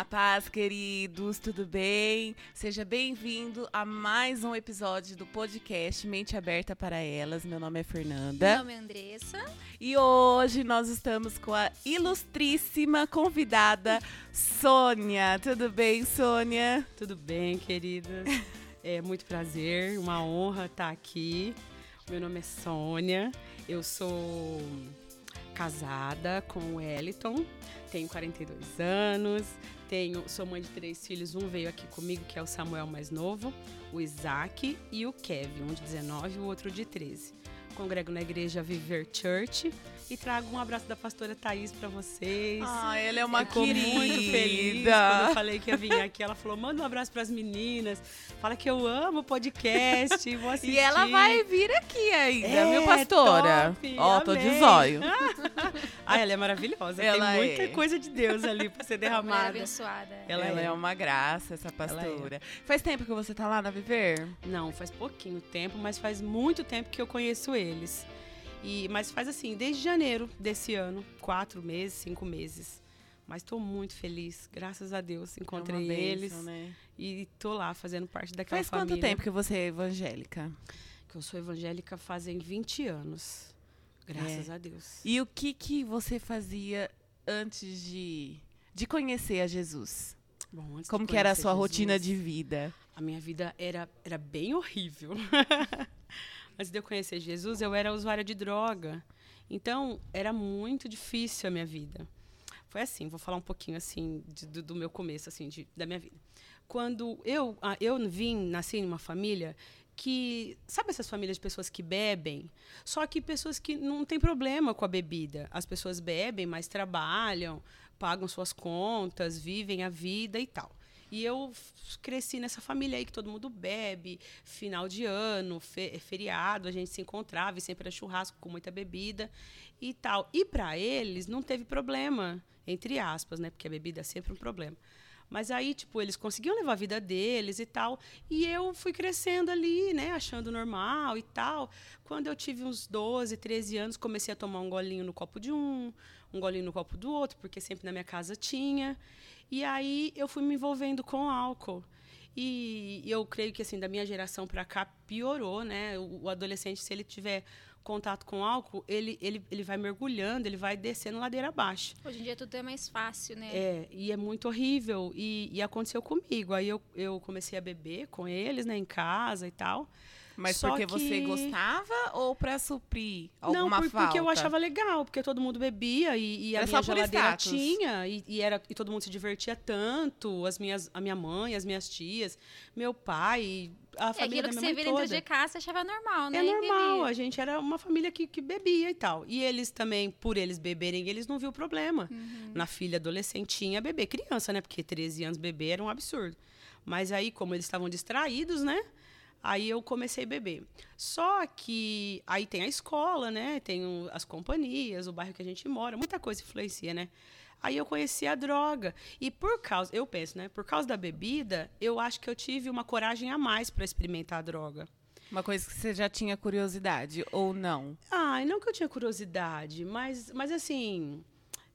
A paz, queridos, tudo bem? Seja bem-vindo a mais um episódio do podcast Mente Aberta para Elas. Meu nome é Fernanda. Meu nome é Andressa. E hoje nós estamos com a ilustríssima convidada Sônia. Tudo bem, Sônia? Tudo bem, querida? É muito prazer, uma honra estar aqui. Meu nome é Sônia, eu sou casada com o Wellington, tenho 42 anos, tenho, sou mãe de três filhos, um veio aqui comigo, que é o Samuel mais novo, o Isaac e o Kevin, um de 19 e o outro de 13. Congrego na igreja Viver Church e trago um abraço da pastora Thaís para vocês. Ah, ela é uma Ficou querida. muito feliz quando eu falei que ia vir aqui. Ela falou: manda um abraço para as meninas. Fala que eu amo o podcast e vou assistir. E ela vai vir aqui ainda, É, viu, pastora? top, Ó, tô de zóio. Ah, ela é maravilhosa. Ela Tem muita é. coisa de Deus ali para ser derramada. abençoada. Ela Ela, é. é. uma graça, essa pastora. Faz tempo que você tá lá na Viver? Não, faz pouquinho tempo, mas faz muito tempo que eu conheço eles. E, mas faz assim, desde janeiro desse ano, quatro meses, cinco meses. Mas estou muito feliz, graças a Deus. Encontrei É bênção, eles né? e tô lá fazendo parte daquela Faz família. quanto tempo que você é evangélica? Que eu sou evangélica fazem 20 anos. Graças É. a Deus. E o que que você fazia antes de, de conhecer a Jesus? Bom, Como que era a sua Jesus, rotina de vida? A minha vida era, era bem horrível. Antes de eu conhecer Jesus, eu era usuária de droga. Então, era muito difícil a minha vida. Foi assim, vou falar um pouquinho assim de- do, do meu começo assim de- da minha vida. Quando eu ah, eu vim, nasci em uma família que sabe essas famílias de pessoas que bebem, só que pessoas que não têm problema com a bebida. As pessoas bebem, mas trabalham, pagam suas contas, vivem a vida e tal. E eu cresci nessa família aí que todo mundo bebe, final de ano, fe- feriado, a gente se encontrava e sempre era churrasco com muita bebida e tal. E para eles não teve problema, entre aspas, né? Porque a bebida é sempre um problema. Mas aí, tipo, eles conseguiam levar a vida deles e tal. E eu fui crescendo ali, né? Achando normal e tal. Quando eu tive uns 12, 13 anos, comecei a tomar um golinho no copo de um, um golinho no copo do outro, porque sempre na minha casa tinha. E aí eu fui me envolvendo com álcool. E eu creio que, assim, da minha geração para cá, piorou, né? O, adolescente, se ele tiver contato com álcool, ele, ele, ele vai mergulhando, ele vai descendo ladeira abaixo. Hoje em dia tudo é mais fácil, né? É, e é muito horrível. E, e aconteceu comigo. Aí eu, eu comecei a beber com eles, né, em casa e tal. Mas Só porque você que- gostava ou pra suprir Não, alguma por- falta? porque eu achava legal, porque todo mundo bebia e, e a Era minha só por geladeira status. tinha, e, e era, e todo mundo se divertia tanto, as minhas, a minha mãe, as minhas tias, meu pai, a É família aquilo da que você toda. dentro de casa, você achava normal, né? É normal, a gente era uma família que, que bebia e tal. E eles também, por eles beberem, eles não viu problema. Uhum. Na filha adolescentinha, beber. Criança, né? Porque 13 anos beber era um absurdo. Mas aí, como eles estavam distraídos, né? Aí eu comecei a beber. Só que aí tem a escola, né? Tem o- as companhias, o bairro que a gente mora, muita coisa influencia, né? Aí eu conheci a droga. E por causa, eu penso, né? Por causa da bebida, eu acho que eu tive uma coragem a mais para experimentar a droga. Uma coisa que você já tinha curiosidade ou não? Ai, não que eu tinha curiosidade, mas, mas assim,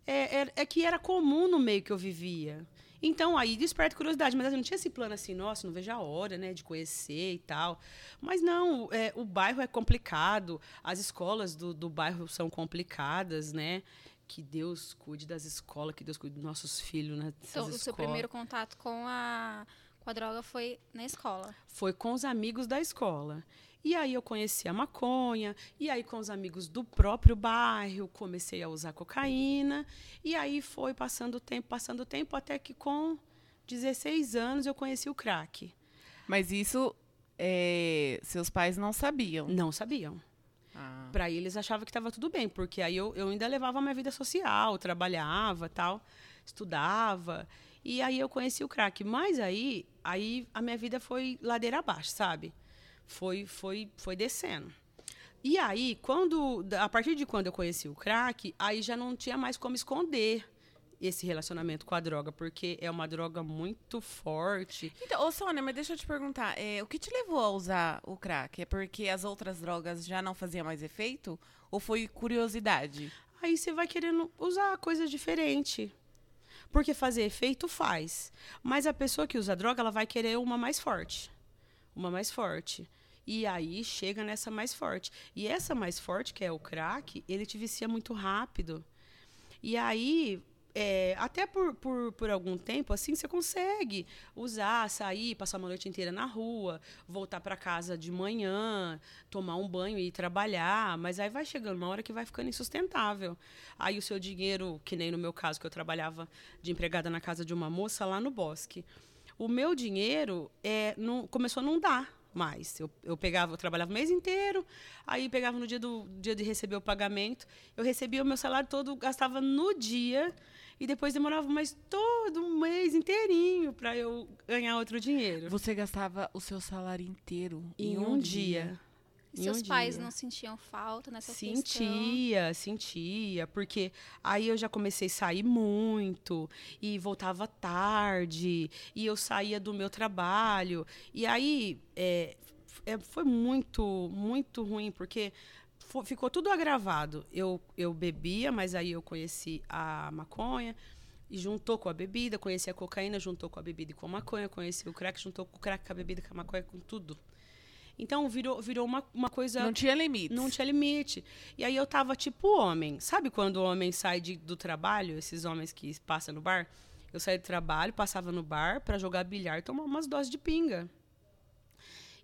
é, é, é que era comum no meio que eu vivia. Então, aí desperta curiosidade, mas eu não tinha esse plano assim, nossa, não vejo a hora, né, de conhecer e tal. Mas não, é, o bairro é complicado, as escolas do, do bairro são complicadas, né? Que Deus cuide das escolas, que Deus cuide dos nossos filhos, né? dessas Então, o seu escolas. primeiro contato com a, com a droga foi na escola. foi com os amigos da escola. E aí eu conheci a maconha, e aí com os amigos do próprio bairro, comecei a usar cocaína, e aí foi passando o tempo, passando o tempo, até que com 16 anos eu conheci o crack. Mas isso é, seus pais não sabiam. Não sabiam. Ah. Para eles achavam que estava tudo bem, porque aí eu, eu ainda levava a minha vida social, trabalhava, tal, estudava. E aí eu conheci o crack. Mas aí, aí a minha vida foi ladeira abaixo, sabe? Foi, foi, foi descendo. E aí, quando, a partir de quando eu conheci o crack, aí já não tinha mais como esconder esse relacionamento com a droga, porque é uma droga muito forte. Então, ô Sônia, mas deixa eu te perguntar, é, o que te levou a usar o crack? É porque as outras drogas já não faziam mais efeito? Ou foi curiosidade? Aí você vai querendo usar coisas diferentes. Porque fazer efeito faz. Mas a pessoa que usa droga, ela vai querer uma mais forte. Uma mais forte. E aí chega nessa mais forte. E essa mais forte, que é o crack, ele te vicia muito rápido. E aí é, até por, por, por algum tempo, assim, você consegue usar, sair, passar uma noite inteira na rua, voltar para casa de manhã, tomar um banho e ir trabalhar, mas aí vai chegando uma hora que vai ficando insustentável. Aí o seu dinheiro, que nem no meu caso, que eu trabalhava de empregada na casa de uma moça lá no bosque, o meu dinheiro é, não, começou a não dar mais. Eu, eu pegava, eu trabalhava o mês inteiro, aí pegava no dia, do, dia de receber o pagamento, eu recebia o meu salário todo, gastava no dia e depois demorava mais todo um mês inteirinho para eu ganhar outro dinheiro. Você gastava o seu salário inteiro em, em um, um, dia. dia. E seus um pais dia. não sentiam falta nessa sentia, questão? Sentia, porque aí eu já comecei a sair muito e voltava tarde e eu saía do meu trabalho e aí é, é, foi muito, muito ruim porque ficou tudo agravado. Eu, eu bebia, mas aí eu conheci a maconha e juntou com a bebida, conheci a cocaína, juntou com a bebida e com a maconha, conheci o crack, juntou com o crack, com a bebida, com a maconha, com tudo. Então virou, virou uma, uma coisa. Não tinha limite. Não tinha limite. E aí eu tava tipo homem. Sabe quando o homem sai de, do trabalho, esses homens que passam no bar? Eu saía do trabalho, passava no bar para jogar bilhar e tomar umas doses de pinga.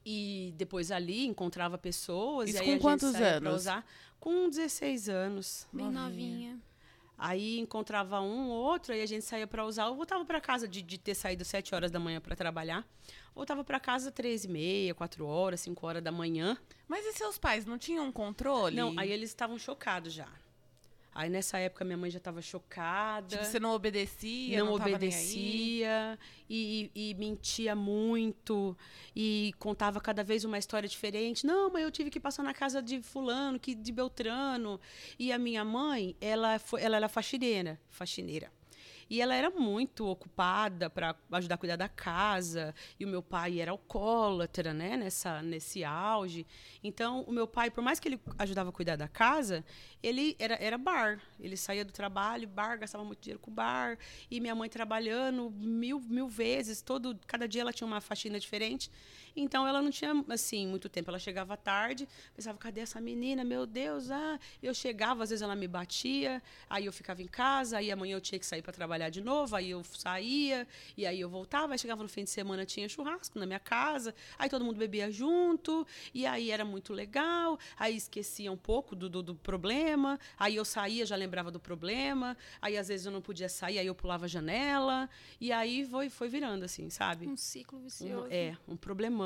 E depois ali encontrava pessoas. Isso e aí com a quantos anos? Usar, com 16 anos. Bem novinha. novinha. Aí encontrava um ou outro, aí a gente saía para usar. Eu voltava para casa de, de ter saído 7 horas da manhã para trabalhar. Voltava para casa três e meia, quatro horas, cinco horas da manhã. Mas e seus pais não tinham controle? Não, aí eles estavam chocados já. Aí nessa época minha mãe já estava chocada. Tipo, você não obedecia? Não, não obedecia e, e, mentia muito e contava cada vez uma história diferente. Não, mas eu tive que passar na casa de fulano, que de Beltrano. E a minha mãe, ela foi, ela era faxineira, faxineira. E ela era muito ocupada para ajudar a cuidar da casa. E o meu pai era alcoólatra, né? Nessa, nesse auge. Então, o meu pai, por mais que ele ajudava a cuidar da casa, ele era, era bar. Ele saía do trabalho, bar, gastava muito dinheiro com bar. E minha mãe trabalhando mil, mil vezes. todo Cada dia ela tinha uma faxina diferente. Então ela não tinha, assim, muito tempo. Ela chegava tarde, pensava, cadê essa menina? Meu Deus, ah. Eu chegava, às vezes ela me batia, aí eu ficava em casa, aí amanhã eu tinha que sair para trabalhar de novo, aí eu saía, e aí eu voltava, aí chegava no fim de semana, tinha churrasco na minha casa, aí todo mundo bebia junto, e aí era muito legal, aí esquecia um pouco do, do, do problema, aí eu saía, já lembrava do problema, aí às vezes eu não podia sair, aí eu pulava a janela, e aí foi, foi virando, assim, sabe? Um ciclo vicioso. Um, é, um problema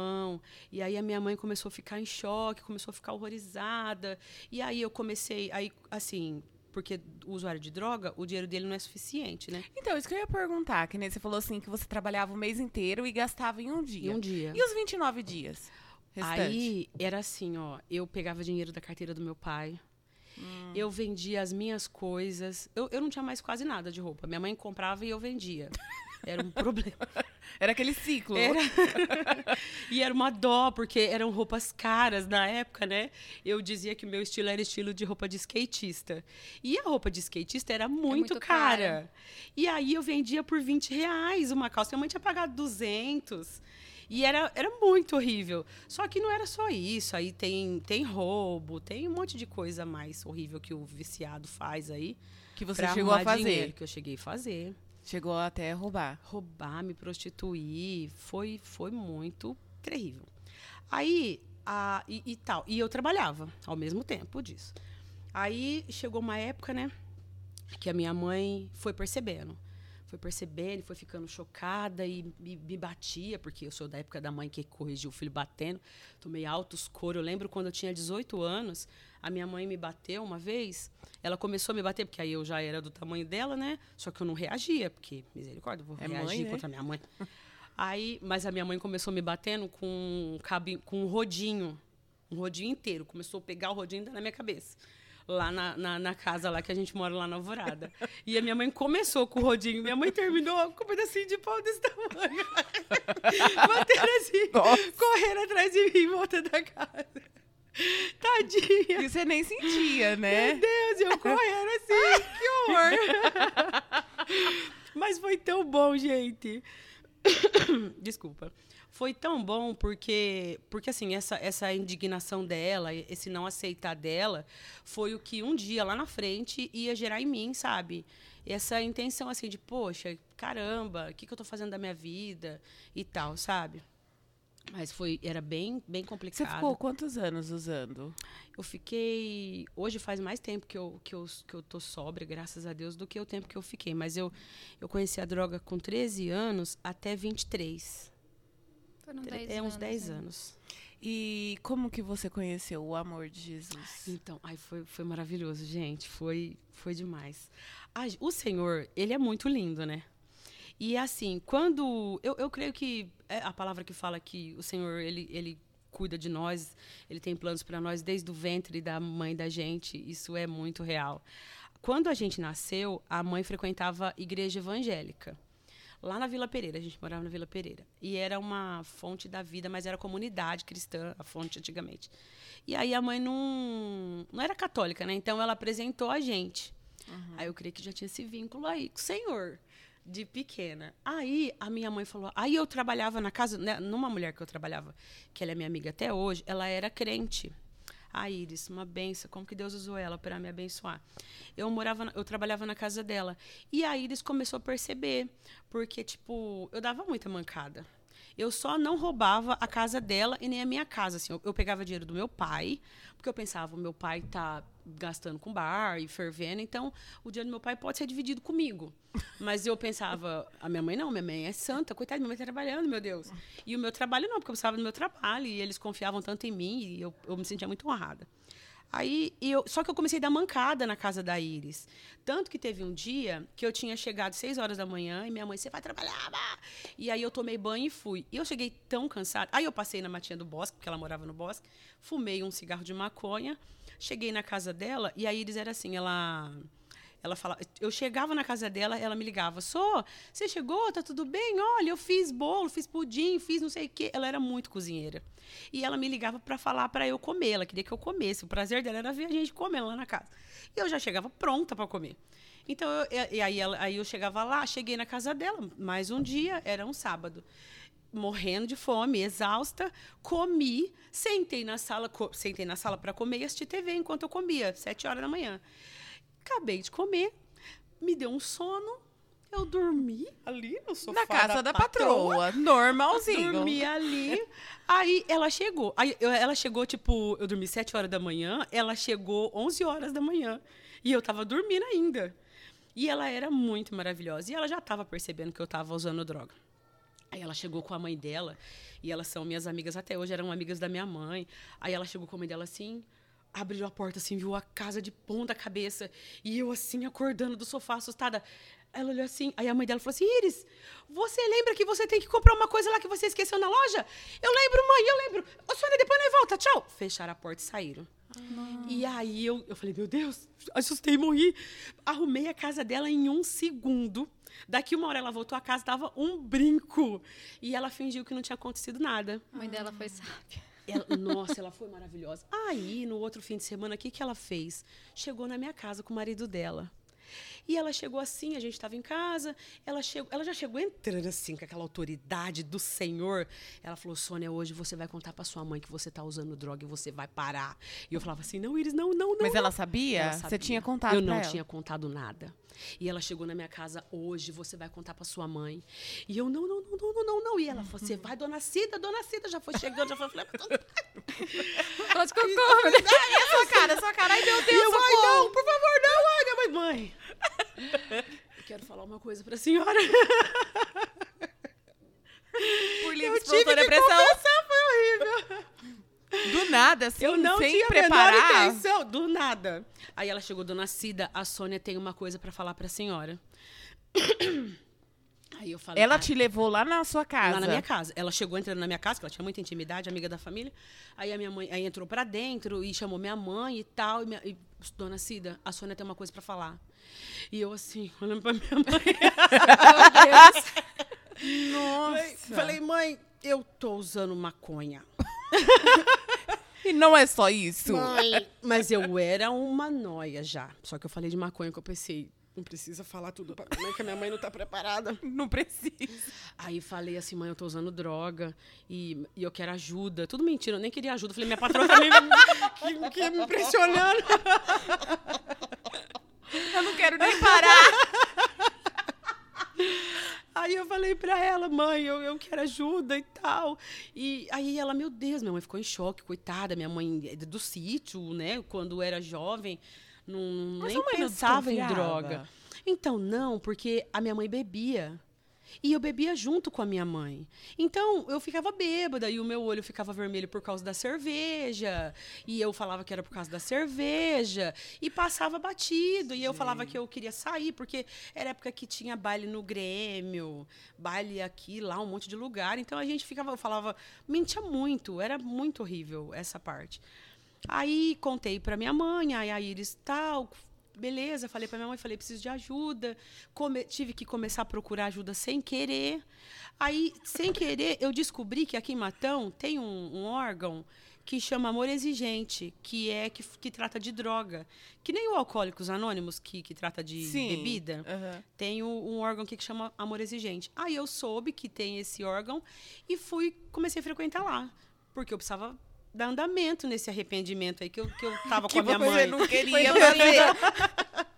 E aí a minha mãe começou a ficar em choque, começou a ficar horrorizada. E aí eu comecei, aí assim, porque o usuário de droga, o dinheiro dele não é suficiente, né? Então, isso que eu ia perguntar, que nem você falou assim, que você trabalhava o mês inteiro e gastava em um dia. Em um dia. E os 29 dias? Restante? Aí era assim, ó, eu pegava dinheiro da carteira do meu pai. Hum. Eu vendia as minhas coisas. Eu, eu não tinha mais quase nada de roupa. Minha mãe comprava e eu vendia. Era um problema. Era aquele ciclo. Era... e era uma dó, porque eram roupas caras na época, né? Eu dizia que o meu estilo era estilo de roupa de skatista. E a roupa de skatista era muito, é muito cara. cara. E aí eu vendia por 20 reais uma calça. Minha mãe tinha pagado 200. E era, era muito horrível. Só que não era só isso. Aí tem, tem roubo, tem um monte de coisa mais horrível que o viciado faz aí. Que você chegou a fazer. Dinheiro, que eu cheguei a fazer. Chegou até a roubar. Roubar, me prostituir, foi, foi muito terrível. Aí, a, e, e, tal, e eu trabalhava ao mesmo tempo disso. Aí chegou uma época, né, que a minha mãe foi percebendo foi percebendo, foi ficando chocada e me, me, batia, porque eu sou da época da mãe que corrigiu o filho batendo. Tomei altos coros. Eu lembro quando eu tinha 18 anos, a minha mãe me bateu uma vez. Ela começou a me bater, porque aí eu já era do tamanho dela, né? Só que eu não reagia, porque, misericórdia, eu vou é reagir mãe, né? contra a minha mãe. aí, mas a minha mãe começou me batendo com, com um rodinho. Um rodinho inteiro. Começou a pegar o rodinho na minha cabeça lá na, na, na, casa lá que a gente mora lá na Alvorada. E a minha mãe começou com o rodinho, minha mãe terminou com um pedacinho de pau desse tamanho. Batendo assim, Nossa. atrás de mim em volta da casa. Tadinha. E você nem sentia, né? Meu Deus, eu correndo assim, que horror. Mas foi tão bom, gente. Desculpa. Foi tão bom porque, porque assim, essa, essa indignação dela, esse não aceitar dela, foi o que um dia lá na frente ia gerar em mim, sabe? Essa intenção assim de, poxa, caramba, o que, que eu tô fazendo da minha vida e tal, sabe? Mas foi, era bem, bem complicado. Você ficou quantos anos usando? Eu fiquei. Hoje faz mais tempo que eu, que, eu, que eu tô sóbria, graças a Deus, do que o tempo que eu fiquei. Mas eu, eu conheci a droga com 13 anos até 23. Foram Tre- 10 é uns anos, 10 né? anos. E como que você conheceu o amor de Jesus? Então, ai, foi, foi maravilhoso, gente. Foi, foi demais. Ai, o Senhor, ele é muito lindo, né? E assim, quando. Eu, eu creio que é a palavra que fala que o Senhor, ele, ele cuida de nós, ele tem planos para nós desde o ventre da mãe da gente. Isso é muito real. Quando a gente nasceu, a mãe frequentava igreja evangélica. Lá na Vila Pereira, a gente morava na Vila Pereira. E era uma fonte da vida, mas era comunidade cristã, a fonte antigamente. E aí a mãe não, não era católica, né? Então ela apresentou a gente. Aí eu creio que já tinha esse vínculo aí com o Senhor, de pequena. Aí a minha mãe falou. Aí eu trabalhava na casa, né, numa mulher que eu trabalhava, que ela é minha amiga até hoje, ela era crente. A Iris, uma benção, como que Deus usou ela para me abençoar. Eu morava, eu trabalhava na casa dela. E a Iris começou a perceber, porque tipo, eu dava muita mancada. Eu só não roubava a casa dela e nem a minha casa. Assim, eu, eu pegava dinheiro do meu pai, porque eu pensava, o meu pai tá gastando com bar e fervendo, então o dinheiro do meu pai pode ser dividido comigo. Mas eu pensava, a minha mãe não, minha mãe é santa, coitada, minha mãe tá trabalhando, meu Deus. E o meu trabalho não, porque eu precisava do meu trabalho e eles confiavam tanto em mim e eu, eu me sentia muito honrada. Aí, eu, só que eu comecei a dar mancada na casa da Iris. Tanto que teve um dia que eu tinha chegado às 6 horas da manhã e minha mãe, você vai trabalhar? vá?" E aí eu tomei banho e fui. E eu cheguei tão cansada. Aí eu passei na matinha do bosque, porque ela morava no bosque, fumei um cigarro de maconha, cheguei na casa dela e a Iris era assim, ela ela fala, eu chegava na casa dela, ela me ligava, Sô, você chegou? Tá tudo bem? Olha, eu fiz bolo, fiz pudim, fiz não sei o quê. Ela era muito cozinheira. E ela me ligava para falar para eu comer. Ela queria que eu comesse. O prazer dela era ver a gente comendo lá na casa. E eu já chegava pronta para comer. Então, eu- e aí, ela- aí eu chegava lá, cheguei na casa dela, mais um dia, era um sábado. Morrendo de fome, exausta, comi, sentei na sala, co- sentei na sala para comer e assistir TV enquanto eu comia, sete horas da manhã. Acabei de comer, me deu um sono, eu dormi ali no sofá Na casa da, patroa, normalzinho. Dormi ali. Aí ela chegou. Aí ela chegou, tipo, eu dormi 7 horas da manhã, ela chegou 11 horas da manhã. E eu tava dormindo ainda. E ela era muito maravilhosa. E ela já tava percebendo que eu tava usando droga. Aí ela chegou com a mãe dela, e elas são minhas amigas até hoje, eram amigas da minha mãe. Aí ela chegou com a mãe dela assim, abriu a porta assim, viu a casa de ponta cabeça, e eu assim, acordando do sofá, assustada. Ela olhou assim, aí a mãe dela falou assim: Iris, você lembra que você tem que comprar uma coisa lá que você esqueceu na loja? Eu lembro, mãe, eu lembro. Ô, Sônia, depois nós volta, tchau. Fecharam a porta e saíram. E aí eu, eu falei, meu Deus, assustei, morri. Arrumei a casa dela em um segundo. Daqui uma hora ela voltou, a casa tava um brinco. E ela fingiu que não tinha acontecido nada. A mãe dela foi sábia. Ela- nossa, ela foi maravilhosa. Aí, no outro fim de semana, o que, que ela fez? Chegou na minha casa com o marido dela. E ela chegou assim, a gente estava em casa, ela, chegou, ela já chegou entrando assim, com aquela autoridade do Senhor. Ela falou, Sônia, hoje você vai contar para sua mãe que você tá usando droga e você vai parar. E eu falava assim, não, Iris, não, não, não. Mas não. ela sabia? Ela Você tinha contado Eu não ela? tinha contado nada. E ela chegou na minha casa hoje, você vai contar para sua mãe. E eu, não, não, não, não, não, não, não. E ela falou, você vai, dona Cida, dona Cida, já foi chegando, já foi. Eu falei, mas dona Pode cocô, né? a sua cara, a sua cara. Ai, meu Deus, eu, ai, não, por favor, minha mãe. Eu quero falar uma coisa pra senhora. Por livre espontânea pressão. confessar, foi horrível. Do nada, assim, Eu não sem tinha a preparar. menor intenção, do nada. Aí ela chegou, dona Cida, a Sônia tem uma coisa pra falar pra senhora. Aí eu falei, Ela "Ai, te levou lá na sua casa. Lá na minha casa. Ela chegou entrando na minha casa, que ela tinha muita intimidade, amiga da família. Aí a minha mãe aí entrou pra dentro e chamou minha mãe e tal. E, minha- e, Dona Cida, a Sônia tem uma coisa pra falar. E eu assim, olhando pra minha mãe. Nossa. Falei, mãe, eu tô usando maconha. E não é só isso. Mãe. Mas eu era uma noia já. Só que eu falei de maconha que eu pensei, Não precisa falar tudo pra minha mãe, que a minha mãe não tá preparada. Não precisa. Aí falei assim, mãe, eu tô usando droga e, e eu quero ajuda. Tudo mentira, eu nem queria ajuda. Falei, minha patroa também que, que me impressionando. Eu não quero nem parar. Aí eu falei pra ela, mãe, eu, eu quero ajuda e tal. E aí ela, meu Deus, minha mãe ficou em choque, coitada. Minha mãe é do sítio, né? Quando era jovem, não, Mas nem pensava em droga. Então, não, porque a minha mãe bebia. E eu bebia junto com a minha mãe. Então, eu ficava bêbada e o meu olho ficava vermelho por causa da cerveja. E eu falava que era por causa da cerveja. E passava batido. E eu falava que eu queria sair, porque era época que tinha baile no Grêmio, baile aqui, lá, um monte de lugar. Então, a gente ficava, eu falava, mentia muito. Era muito horrível essa parte. Aí, contei pra minha mãe, aí a Iris tal, beleza, falei pra minha mãe, falei, preciso de ajuda. Come- tive que começar a procurar ajuda sem querer. Aí, sem querer, eu descobri que aqui em Matão tem um, um órgão que chama Amor Exigente, que é que, que trata de droga. Que nem o Alcoólicos Anônimos, que, que trata de bebida. Aham. Tem o- um órgão aqui que chama Amor Exigente. Aí eu soube que tem esse órgão e fui, comecei a frequentar lá. Porque eu precisava dar andamento nesse arrependimento aí que eu, que eu tava com Que a minha mãe. não queria fazer.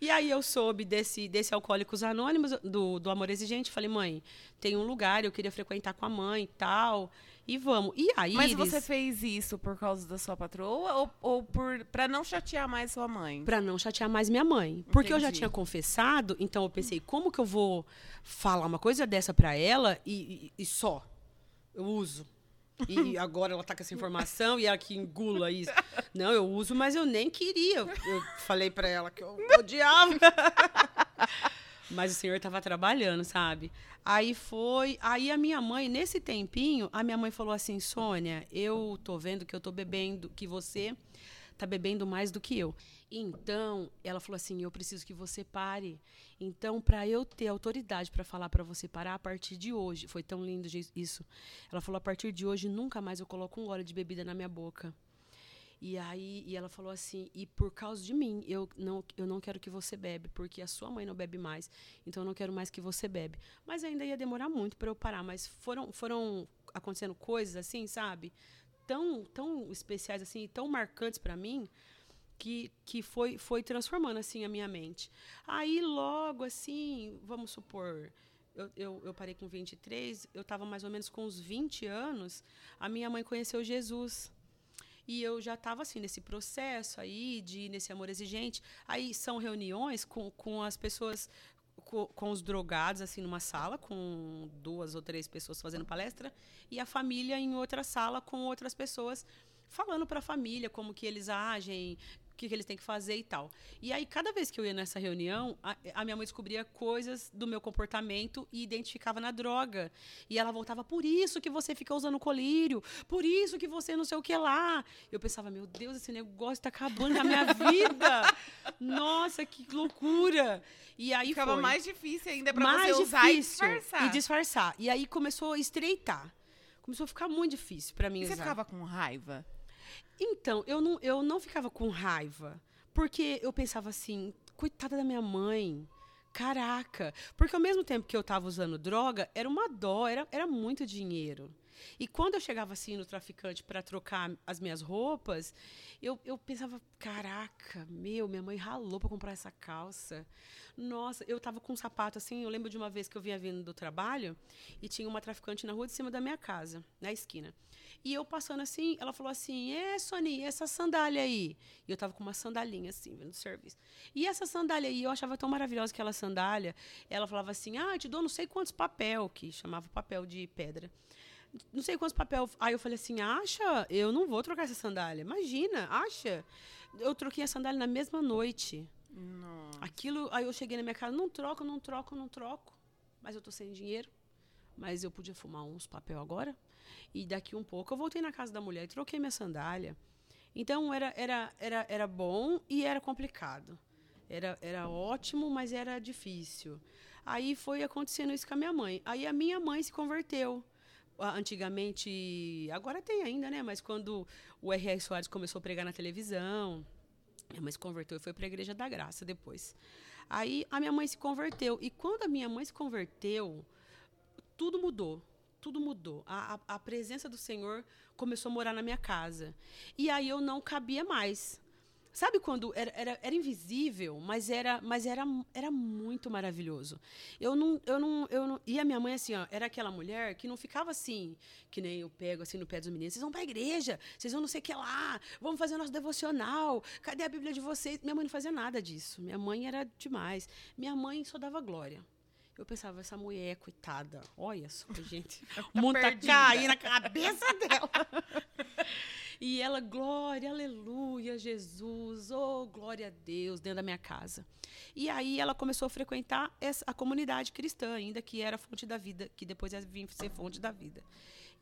E aí eu soube desse, desse Alcoólicos Anônimos, do, do Amor Exigente. Falei, mãe, tem um lugar, eu queria frequentar com a mãe e tal. E vamos. E aí. Mas você fez isso por causa da sua patroa ou, ou por para não chatear mais sua mãe? Pra não chatear mais minha mãe. Porque eu já Entendi. tinha confessado, então eu pensei, como que eu vou falar uma coisa dessa pra ela e, e- e só? Eu uso. E agora ela tá com essa informação e ela que engula isso. Não, eu uso, mas eu nem queria. Eu falei pra ela que eu odiava. Mas o senhor estava trabalhando, sabe? Aí foi. Aí a minha mãe, nesse tempinho, a minha mãe falou assim: Sônia, eu tô vendo que eu tô bebendo, que você tá bebendo mais do que eu. Então, ela falou assim: eu preciso que você pare. Então, para eu ter autoridade para falar para você parar a partir de hoje, foi tão lindo isso. Ela falou: a partir de hoje, nunca mais eu coloco um gole de bebida na minha boca. E aí, e ela falou assim: e por causa de mim, eu não, eu não quero que você bebe, porque a sua mãe não bebe mais, então eu não quero mais que você bebe. Mas ainda ia demorar muito para eu parar, mas foram, foram acontecendo coisas assim, sabe? Tão, tão especiais assim, tão marcantes para mim, que, que foi, foi transformando assim a minha mente. Aí logo assim, vamos supor, eu, eu, eu parei com 23, eu estava mais ou menos com uns 20 anos, a minha mãe conheceu Jesus. E eu já estava assim nesse processo aí de nesse amor exigente. Aí são reuniões com, com as pessoas com, os drogados assim numa sala com duas ou três pessoas fazendo palestra e a família em outra sala com outras pessoas falando para a família como que eles agem, o que, que eles têm que fazer e tal. E aí, cada vez que eu ia nessa reunião, a, a minha mãe descobria coisas do meu comportamento e identificava na droga. E ela voltava, por isso que você fica usando colírio, por isso que você não sei o que lá. Eu pensava, meu Deus, esse negócio está acabando com a minha vida. Nossa, que loucura. E aí Ficava foi mais difícil ainda pra mais você usar e disfarçar. E disfarçar. E aí começou a estreitar. Começou a ficar muito difícil para mim E você usar. ficava com raiva? Então, eu não, eu não ficava com raiva. Porque eu pensava assim, coitada da minha mãe. Caraca. Porque ao mesmo tempo que eu estava usando droga, era uma dó, era, era muito dinheiro. E quando eu chegava assim no traficante para trocar as minhas roupas, eu, eu pensava, caraca, meu, minha mãe ralou para comprar essa calça. Nossa, eu tava com um sapato assim, eu lembro de uma vez que eu vinha vindo do trabalho e tinha uma traficante na rua de cima da minha casa, na esquina. E eu passando assim, ela falou assim: É, Sony, essa sandália aí. E eu tava com uma sandalinha assim, vindo do serviço. E essa sandália aí, eu achava tão maravilhosa aquela sandália. Ela falava assim: Ah, eu te dou não sei quantos papel, que chamava papel de pedra. Não sei quantos papel. Aí eu falei assim: Acha? Eu não vou trocar essa sandália. Imagina, acha? Eu troquei a sandália na mesma noite. Não. Aquilo, aí eu cheguei na minha casa, não troco, não troco, não troco. Mas eu tô sem dinheiro. Mas eu podia fumar uns papel agora. E daqui um pouco eu voltei na casa da mulher e troquei minha sandália. Então era, era, era, era bom e era complicado. Era, era ótimo, mas era difícil. Aí foi acontecendo isso com a minha mãe. Aí a minha mãe se converteu. Antigamente, agora tem ainda, né? Mas quando o R.R. Soares começou a pregar na televisão, minha mãe se converteu e foi para a Igreja da Graça depois. Aí a minha mãe se converteu. E quando a minha mãe se converteu, tudo mudou. Tudo mudou. A, a, a presença do Senhor começou a morar na minha casa. E aí eu não cabia mais. Sabe quando era, era, era, invisível, mas era, mas era, era muito maravilhoso. Eu não, eu não, eu não. E a minha mãe, assim, ó, era aquela mulher que não ficava assim, que nem eu pego assim no pé dos meninos. Vocês vão para a igreja, vocês vão não sei o que lá, vamos fazer nosso devocional. Cadê a Bíblia de vocês? Minha mãe não fazia nada disso. Minha mãe era demais. Minha mãe só dava glória. Eu pensava, essa mulher, coitada, olha só, gente. Tá o mundo tá caindo na cabeça dela. E ela, glória, aleluia, Jesus, oh, glória a Deus, dentro da minha casa. E aí ela começou a frequentar essa, a comunidade cristã, ainda que era fonte da vida, que depois ia vir ser fonte da vida.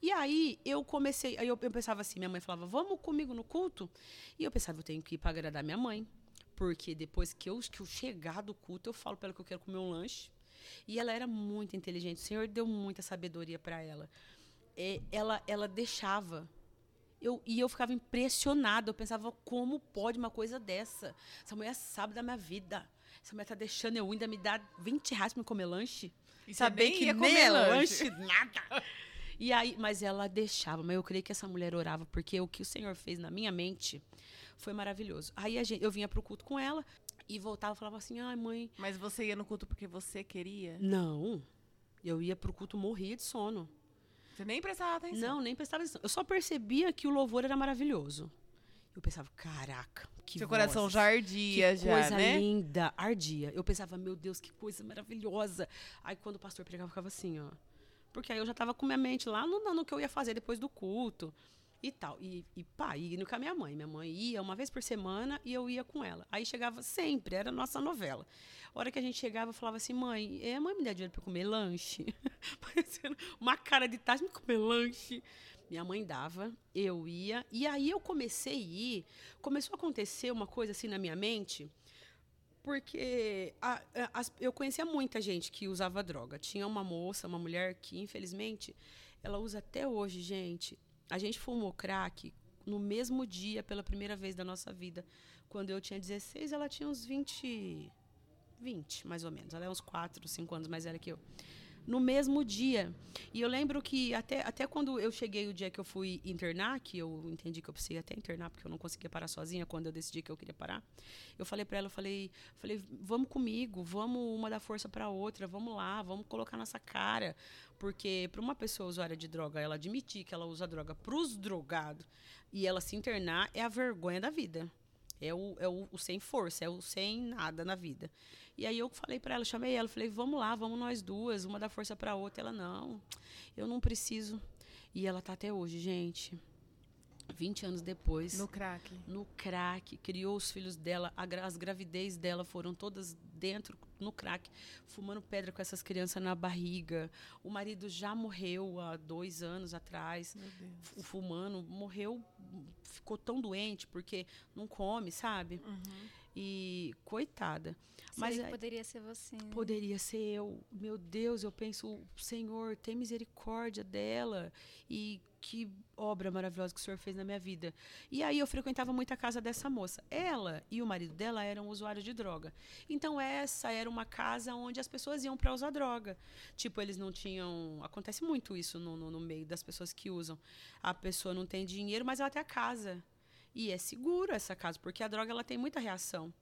E aí eu comecei, aí eu, eu pensava assim, minha mãe falava, vamos comigo no culto? E eu pensava, eu tenho que ir para agradar minha mãe, porque depois que eu, que eu chegar do culto, eu falo para ela que eu quero comer um lanche. E ela era muito inteligente, o Senhor deu muita sabedoria para ela. É, ela. Ela deixava eu, e eu ficava impressionada. Eu pensava, como pode uma coisa dessa? Essa mulher sabe da minha vida. Essa mulher tá deixando eu ainda me dar 20 reais pra me comer lanche. E Saber nem que ia comer é lanche. lanche, nada. E aí, mas ela deixava, mas eu creio que essa mulher orava, porque o que o Senhor fez na minha mente foi maravilhoso. Aí a gente, eu vinha pro culto com ela e voltava e falava assim: ai, mãe. Mas você ia no culto porque você queria? Não. Eu ia pro culto, morria de sono. Você nem prestava atenção? Não, nem prestava atenção. Eu só percebia que o louvor era maravilhoso. Eu pensava, caraca, que Seu voz, coração já ardia, que já, coisa né? linda, ardia. Eu pensava, meu Deus, que coisa maravilhosa. Aí quando o pastor pregava, eu ficava assim, ó. Porque aí eu já tava com minha mente lá no, no que eu ia fazer depois do culto e tal. E, e pá, e indo com a minha mãe. Minha mãe ia uma vez por semana e eu ia com ela. Aí chegava sempre, era a nossa novela. A hora que a gente chegava, eu falava assim, mãe, é, mãe me dá dinheiro eu comer lanche? Parecendo uma cara de tarde, me comer lanche. Minha mãe dava, eu ia. E aí eu comecei a ir. Começou a acontecer uma coisa assim na minha mente. Porque a- a- as- eu conhecia muita gente que usava droga. Tinha uma moça, uma mulher que, infelizmente, ela usa até hoje, gente. A gente fumou crack no mesmo dia, pela primeira vez da nossa vida. Quando eu tinha 16, ela tinha uns 20, 20, mais ou menos. Ela é uns 4, 5 anos mais velha que eu. No mesmo dia. E eu lembro que até, até quando eu cheguei o dia que eu fui internar, que eu entendi que eu precisei até internar, porque eu não conseguia parar sozinha quando eu decidi que eu queria parar. Eu falei para ela, eu falei, falei, vamos comigo, vamos uma dar força para outra, vamos lá, vamos colocar nossa cara, porque para uma pessoa usuária de droga, ela admitir que ela usa droga para os drogados e ela se internar é a vergonha da vida. É o, é o, o sem força, é o sem nada na vida. E aí eu falei para ela, chamei ela, falei, vamos lá, vamos nós duas, uma dar força para outra. Ela, não, eu não preciso. E ela tá até hoje, gente. 20 anos depois No crack. no crack, criou os filhos dela, as gravidez dela foram todas dentro no crack, fumando pedra com essas crianças na barriga. O marido já morreu há dois anos atrás, fumando, morreu, ficou tão doente porque não come, sabe? Uhum. E coitada. Mas Mas poderia ser você. né? Poderia ser eu. Meu Deus, eu penso, Senhor, tem misericórdia dela. E que obra maravilhosa que o Senhor fez na minha vida. E aí eu frequentava muito a casa dessa moça. Ela e o marido dela eram usuários de droga. Então essa era uma casa onde as pessoas iam para usar droga. Tipo, eles não tinham. Acontece muito isso no, no, no meio das pessoas que usam. A pessoa não tem dinheiro, mas ela tem a casa. E é seguro essa casa, porque a droga ela tem muita reação.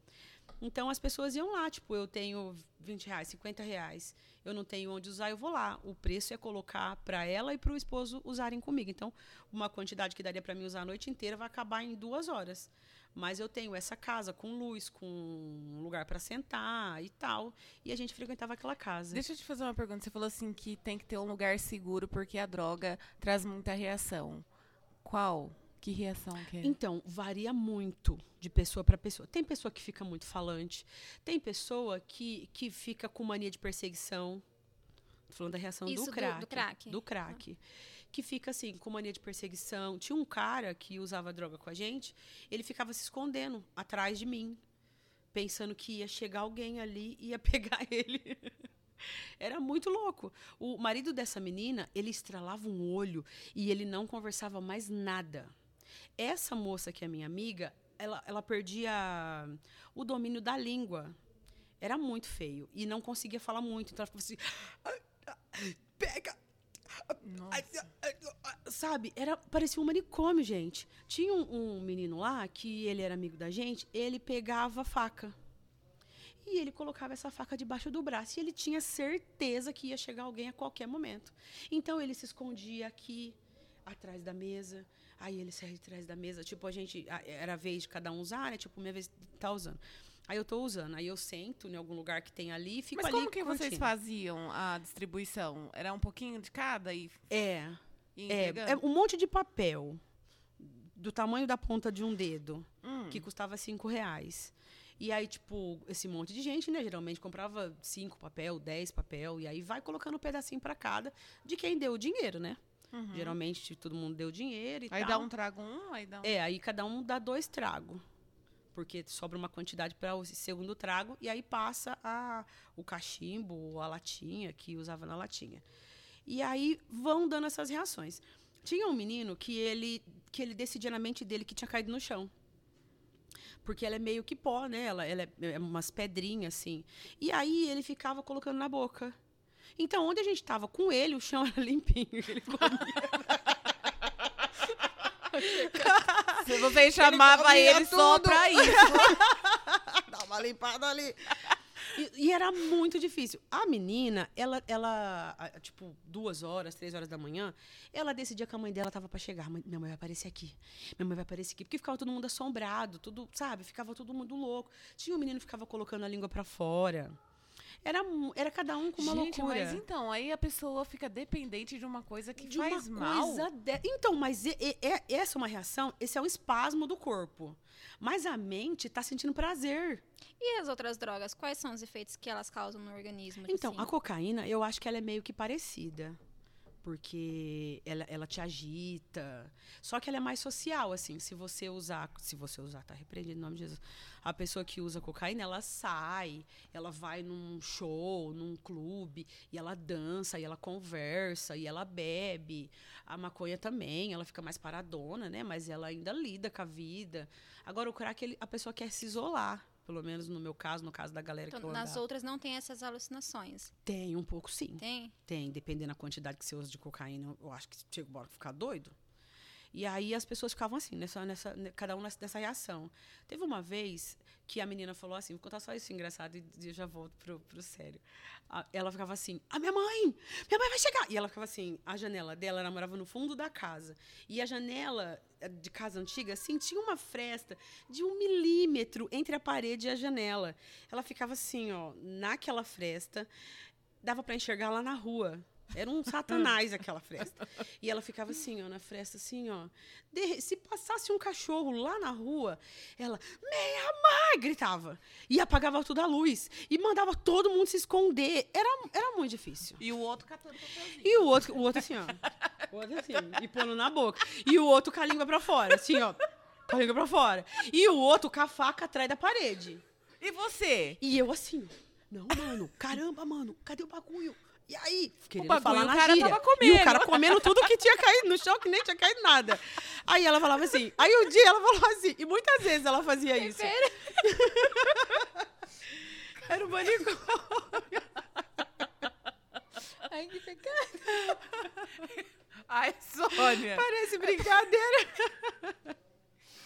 Então as pessoas iam lá, tipo, eu tenho 20 reais, 50 reais, eu não tenho onde usar, eu vou lá. O preço é colocar para ela e para o esposo usarem comigo. Então, uma quantidade que daria para mim usar a noite inteira vai acabar em duas horas. Mas eu tenho essa casa com luz, com um lugar para sentar e tal. E a gente frequentava aquela casa. Deixa eu te fazer uma pergunta. Você falou assim que tem que ter um lugar seguro porque a droga traz muita reação. Qual? Que reação que é? Então, varia muito de pessoa para pessoa. Tem pessoa que fica muito falante, tem pessoa que, que fica com mania de perseguição. Tô falando da reação Isso, do do- crack. do crack. Do crack. Que fica assim, com mania de perseguição. Tinha um cara que usava droga com a gente, ele ficava se escondendo atrás de mim, pensando que ia chegar alguém ali e ia pegar ele. Era muito louco. O marido dessa menina, ele estralava um olho e ele não conversava mais nada. Essa moça que é minha amiga, ela, ela perdia o domínio da língua. Era muito feio. E não conseguia falar muito. Então ela ficava assim. "Ai, ai, Pega! Ai", Sabe? Era, parecia um manicômio, gente. Tinha um, um menino lá que ele era amigo da gente, ele pegava a faca. E ele colocava essa faca debaixo do braço. E ele tinha certeza que ia chegar alguém a qualquer momento. Então ele se escondia aqui, atrás da mesa. Aí ele saía de trás da mesa. Tipo, a gente. Era a vez de cada um usar, né? Tipo, minha vez tá usando. Aí eu tô usando. Aí eu sento em algum lugar que tem ali e fico Mas ali. como que vocês curtindo. faziam a distribuição? Era um pouquinho de cada e, É. e É, é um monte de papel do tamanho da ponta de um dedo, Hum. que custava cinco reais. E aí, tipo, esse monte de gente, né? Geralmente comprava cinco papel, dez papel, e aí vai colocando um pedacinho pra cada de quem deu o dinheiro, né? Uhum. Geralmente todo mundo deu dinheiro e Aí tal. dá um trago um, aí dá um... É, aí cada um dá dois tragos. Porque sobra uma quantidade para o segundo trago e aí passa a, o cachimbo, a latinha, que usava na latinha. E aí vão dando essas reações. Tinha um menino que ele, que ele decidia na mente dele que tinha caído no chão. Porque ela é meio que pó, né? Ela, ela é, é umas pedrinhas, assim. E aí ele ficava colocando na boca. Então, onde a gente tava com ele, o chão era limpinho. Ele Se vocês chamavam ele, comia só pra isso. Dá uma limpada ali. E, e era muito difícil. A menina, ela, ela, tipo, duas horas, três horas da manhã, ela decidia que a mãe dela tava pra chegar. Minha mãe vai aparecer aqui. Minha mãe vai aparecer aqui. Porque ficava todo mundo assombrado, tudo, sabe? Ficava todo mundo louco. Tinha um menino que ficava colocando a língua pra fora. Era, era cada um com uma Gente, loucura. mas então, aí a pessoa fica dependente de uma coisa que de faz uma mal. de- Então, mas e- e- é- essa é uma reação, esse é um espasmo do corpo. Mas a mente tá sentindo prazer. E as outras drogas, quais são os efeitos que elas causam no organismo? Então, assim? a cocaína, eu acho que ela é meio que parecida. Porque ela, ela te agita. Só que ela é mais social, assim. Se você usar. Se você usar, tá repreendido em nome de Jesus. A pessoa que usa cocaína, ela sai, ela vai num show, num clube, e ela dança, e ela conversa, e ela bebe. A maconha também, ela fica mais paradona, né? Mas ela ainda lida com a vida. Agora, o crack, ele- a pessoa quer se isolar. Pelo menos no meu caso, no caso da galera que Então, eu nas andava. outras não tem essas alucinações. Tem um pouco, sim. Tem? Tem, dependendo da quantidade que você usa de cocaína, eu acho que chega uma hora que ficar doido. E aí as pessoas ficavam assim, nessa, nessa, ne- cada um nessa, reação. Teve uma vez que a menina falou assim, vou contar só isso engraçado e eu já volto pro, pro sério. Ela ficava assim, a minha mãe, minha mãe vai chegar. E ela ficava assim, a janela dela, ela morava no fundo da casa. E a janela eh, de casa antiga, assim, tinha uma fresta de um milímetro entre a parede e a janela. Ela ficava assim, ó, naquela fresta, dava para enxergar lá na rua. Era um satanás aquela fresta. E ela ficava assim, ó, na fresta, assim, ó. De- se passasse um cachorro lá na rua, ela, minha mãe, gritava. E apagava toda a luz. E mandava todo mundo se esconder. Era, era muito difícil. E o outro catando papelzinho. E o outro, o outro assim, ó. O outro assim, e pondo na boca. E o outro com a língua pra fora, assim, ó. Com a língua pra fora. E o outro com a faca atrás da parede. E você? E eu assim, não, mano, caramba, mano, cadê o bagulho? E aí, querendo bagulho, falar o cara gíria. tava E comendo. o cara comendo tudo que tinha caído no chão, que nem tinha caído nada. Aí ela falava assim, aí um dia ela falou assim, e muitas vezes ela fazia isso. Era um manicômio. Ai, que pecado. Ai, Sônia. Parece brincadeira.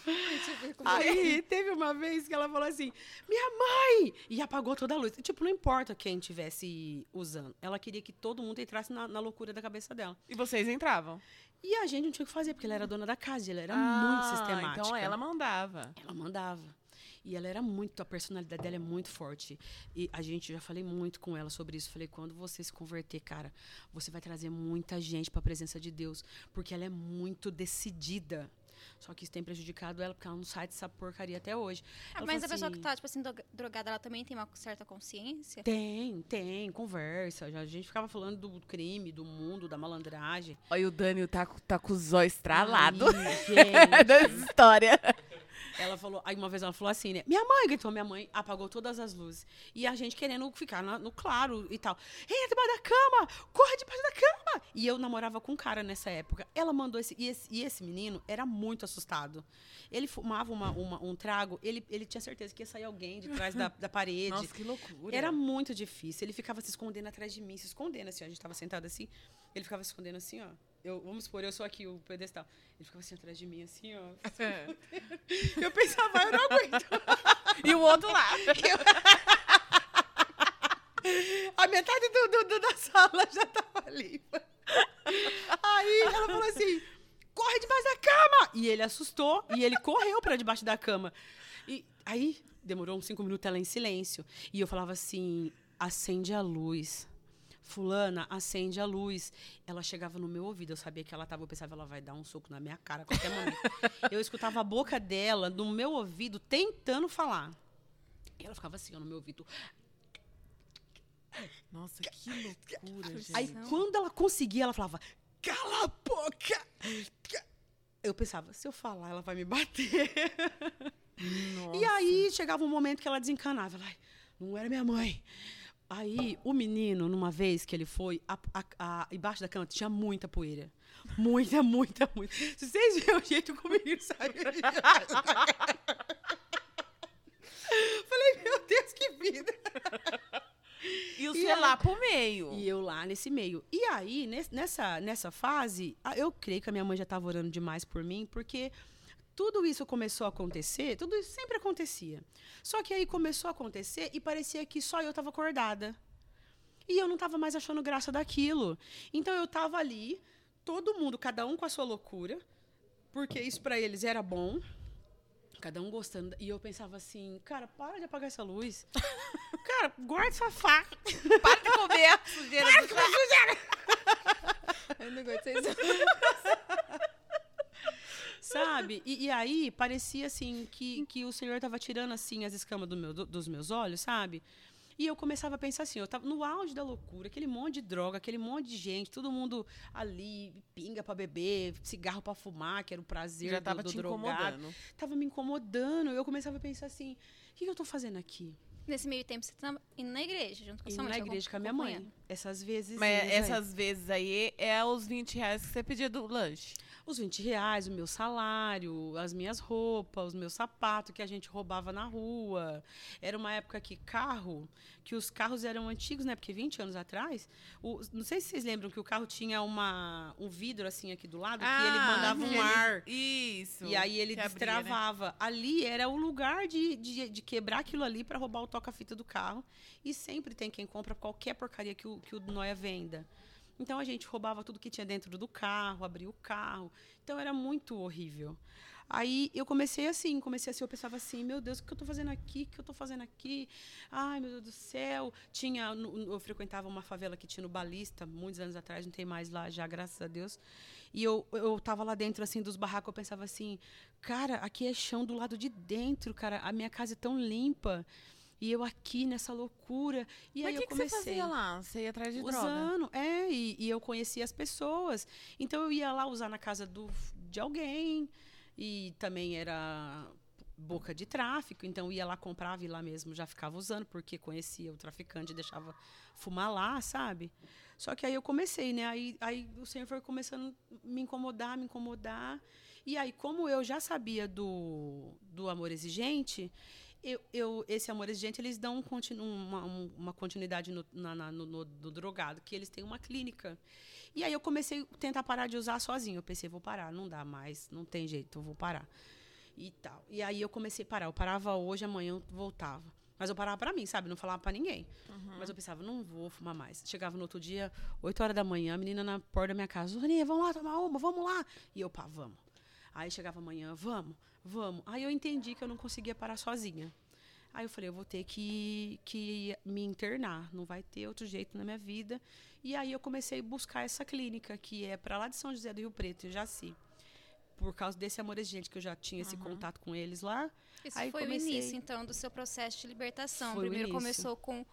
Tipo, Aí teve uma vez que ela falou assim: Minha mãe! E apagou toda a luz. Tipo, não importa quem estivesse usando. Ela queria que todo mundo entrasse na, na loucura da cabeça dela. E vocês entravam? E a gente não tinha o que fazer, porque ela era dona da casa, e ela era Ah, muito sistemática. Então ela mandava. Ela mandava. E ela era muito, a personalidade dela é muito forte. E a gente, já falei muito com ela sobre isso. Falei, quando você se converter, cara, você vai trazer muita gente para a presença de Deus, porque ela é muito decidida. Só que isso tem prejudicado ela, porque ela não sai dessa porcaria até hoje. Ah, mas a pessoa que assim, tá, tipo assim, dro- drogada, ela também tem uma certa consciência? Tem, tem, conversa. Já, a gente ficava falando do crime, do mundo, da malandragem. Olha, o Daniel tá, com- tá com os olhos estralados. Ai, gente. Dessa história. Ela falou, aí uma vez ela falou assim, né? Minha mãe gritou, minha mãe apagou todas as luzes. E a gente querendo ficar na- no claro e tal. Entra debaixo da cama, corre debaixo da cama. E eu namorava com um cara nessa época. Ela mandou esse e, esse. e esse menino era muito assustado. Ele fumava uma- uma- um trago, ele, ele tinha certeza que ia sair alguém de trás da, da parede. Nossa, que loucura. Era muito difícil. Ele ficava se escondendo atrás de mim, se escondendo assim. ó. A gente tava sentado assim, ele ficava se escondendo assim, ó. Eu, vamos supor, eu sou aqui o pedestal. Ele ficava assim atrás de mim, assim, ó. Eu pensava, eu não aguento. e o outro lá. A metade do, do- do- da sala já tava limpa. Aí ela falou assim: corre debaixo da cama! E ele assustou e ele correu pra debaixo da cama. E aí demorou uns cinco minutos ela em silêncio. E eu falava assim: acende a luz. Fulana, acende a luz. Ela chegava no meu ouvido, eu sabia que ela tava, eu pensava, ela vai dar um soco na minha cara a qualquer momento. eu escutava a boca dela no meu ouvido tentando falar. E ela ficava assim, ó, no meu ouvido. Nossa, que loucura, gente. Aí quando ela conseguia, ela falava: "Cala a boca". Eu pensava, se eu falar, ela vai me bater. Nossa. E aí chegava um momento que ela desencanava. Ela, "Ai, não era minha mãe. Aí o menino, numa vez que ele foi, a, a- a- embaixo da cama tinha muita poeira. Muita, muita, muita. Se vocês verem o jeito que o menino saiu cama. Falei, meu Deus, que vida. E o ela- lá pro meio. E eu lá nesse meio. E aí, nes- nessa, nessa fase, eu creio que a minha mãe já estava orando demais por mim, porque tudo isso começou a acontecer, tudo isso sempre acontecia. Só que aí começou a acontecer e parecia que só eu estava acordada. E eu não estava mais achando graça daquilo. Então eu estava ali, todo mundo, cada um com a sua loucura, porque isso para eles era bom. Cada um gostando. E eu pensava assim, cara, para de apagar essa luz. cara, guarda essa faca. Para de comer a sujeira do Eu não gosto de vocês. Sabe? E, e aí parecia assim que, que o Senhor estava tirando assim as escamas do meu, do- dos meus olhos, sabe? E eu começava a pensar assim, eu tava no auge da loucura, aquele monte de droga, aquele monte de gente, todo mundo ali, pinga pra beber, cigarro pra fumar, que era o prazer Já do, tava do te drogado. incomodando. Tava me incomodando. Eu começava a pensar assim, o que, que eu tô fazendo aqui? Nesse meio tempo, você tá indo na igreja, junto com a sua mãe. na igreja com a minha mãe. Essas vezes. Mas aí. essas vezes aí é os 20 reais que você pedia do lanche. Os 20 reais, o meu salário, as minhas roupas, os meus sapatos que a gente roubava na rua. Era uma época que carro, que os carros eram antigos, né? Porque 20 anos atrás, o- não sei se vocês lembram que o carro tinha uma, um vidro assim aqui do lado, que ele mandava um Ah, que ele- ar. Isso. E aí ele abria, né? destravava. Ali era o lugar de, de, de quebrar aquilo ali para roubar o toca-fita do carro. E sempre tem quem compra qualquer porcaria que o, que o Noia venda. Então a gente roubava tudo que tinha dentro do carro, abria o carro. Então era muito horrível. Aí eu comecei assim, comecei assim, eu pensava assim, meu Deus, o que eu tô fazendo aqui? O que eu tô fazendo aqui? Ai, meu Deus do céu. Tinha, eu frequentava uma favela que tinha no Balista, muitos anos atrás, não tem mais lá já, graças a Deus. E eu, eu lá dentro, assim, dos barracos, eu pensava assim, cara, aqui é chão do lado de dentro, cara, a minha casa é tão limpa. E eu aqui nessa loucura. E Mas aí o que, eu que você comecei fazia lá? Você ia atrás de droga? usando, é, e, e eu conhecia as pessoas. Então eu ia lá usar na casa do, de alguém e também era boca de tráfico, então eu ia lá comprava e lá mesmo já ficava usando porque conhecia o traficante e deixava fumar lá, sabe? Só que aí eu comecei, né? Aí, aí o Senhor foi começando a me incomodar, me incomodar. E aí, como eu já sabia do, do amor exigente, eu, eu- esse amor exigente, eles dão um continu- uma, um- uma continuidade no, na- na- no- no- no drogado, que eles têm uma clínica. E aí eu comecei a tentar parar de usar sozinho. Eu pensei, vou parar, não dá mais, não tem jeito, eu vou parar. E tal. E aí eu comecei a parar. Eu parava hoje, amanhã eu voltava. Mas eu parava pra mim, sabe? Não falava pra ninguém. Mas eu pensava, não vou fumar mais. Chegava no outro dia, 8 horas da manhã, a menina na porta da minha casa, Aninha, vamos lá tomar uma, vamos lá. E eu, pá, vamos. Aí chegava amanhã, vamos, vamos. Aí eu entendi que eu não conseguia parar sozinha. Aí eu falei, eu vou ter que, que me internar, não vai ter outro jeito na minha vida. E aí eu comecei a buscar essa clínica, que é para lá de São José do Rio Preto, em Jaci. Por causa desse amor exigente, que eu já tinha esse contato com eles lá. Isso Aí foi comecei- o início, então, do seu processo de libertação. Foi Primeiro começou com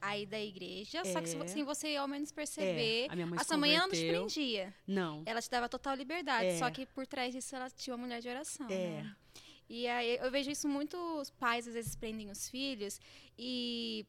a ida à igreja, só que É. sem você ao menos perceber. É, a minha mãe a sua mãe não te prendia. Não. Ela te dava total liberdade, É. só que por trás disso ela tinha uma mulher de oração. É. né? E aí eu vejo isso muitos pais às vezes prendem os filhos e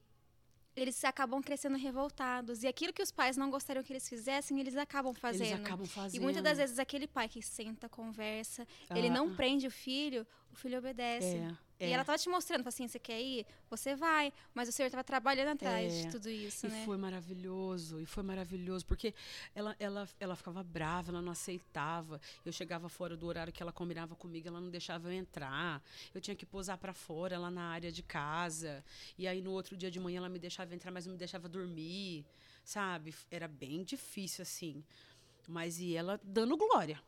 eles acabam crescendo revoltados. E aquilo que os pais não gostariam que eles fizessem, eles acabam fazendo. Eles acabam fazendo. E muitas das vezes aquele pai que senta, conversa, ele não Ah. prende o filho, o filho obedece. É, E é. ela tava te mostrando, assim, você quer ir? Você vai. Mas o senhor estava trabalhando atrás É. de tudo isso, E né? foi maravilhoso, e foi maravilhoso, porque ela, ela, ela ficava brava, ela não aceitava. Eu chegava fora do horário que ela combinava comigo, ela não deixava eu entrar. Eu tinha que posar para fora, lá na área de casa. E aí no outro dia de manhã ela me deixava entrar, mas não me deixava dormir, sabe? Era bem difícil assim. Mas e ela dando glória.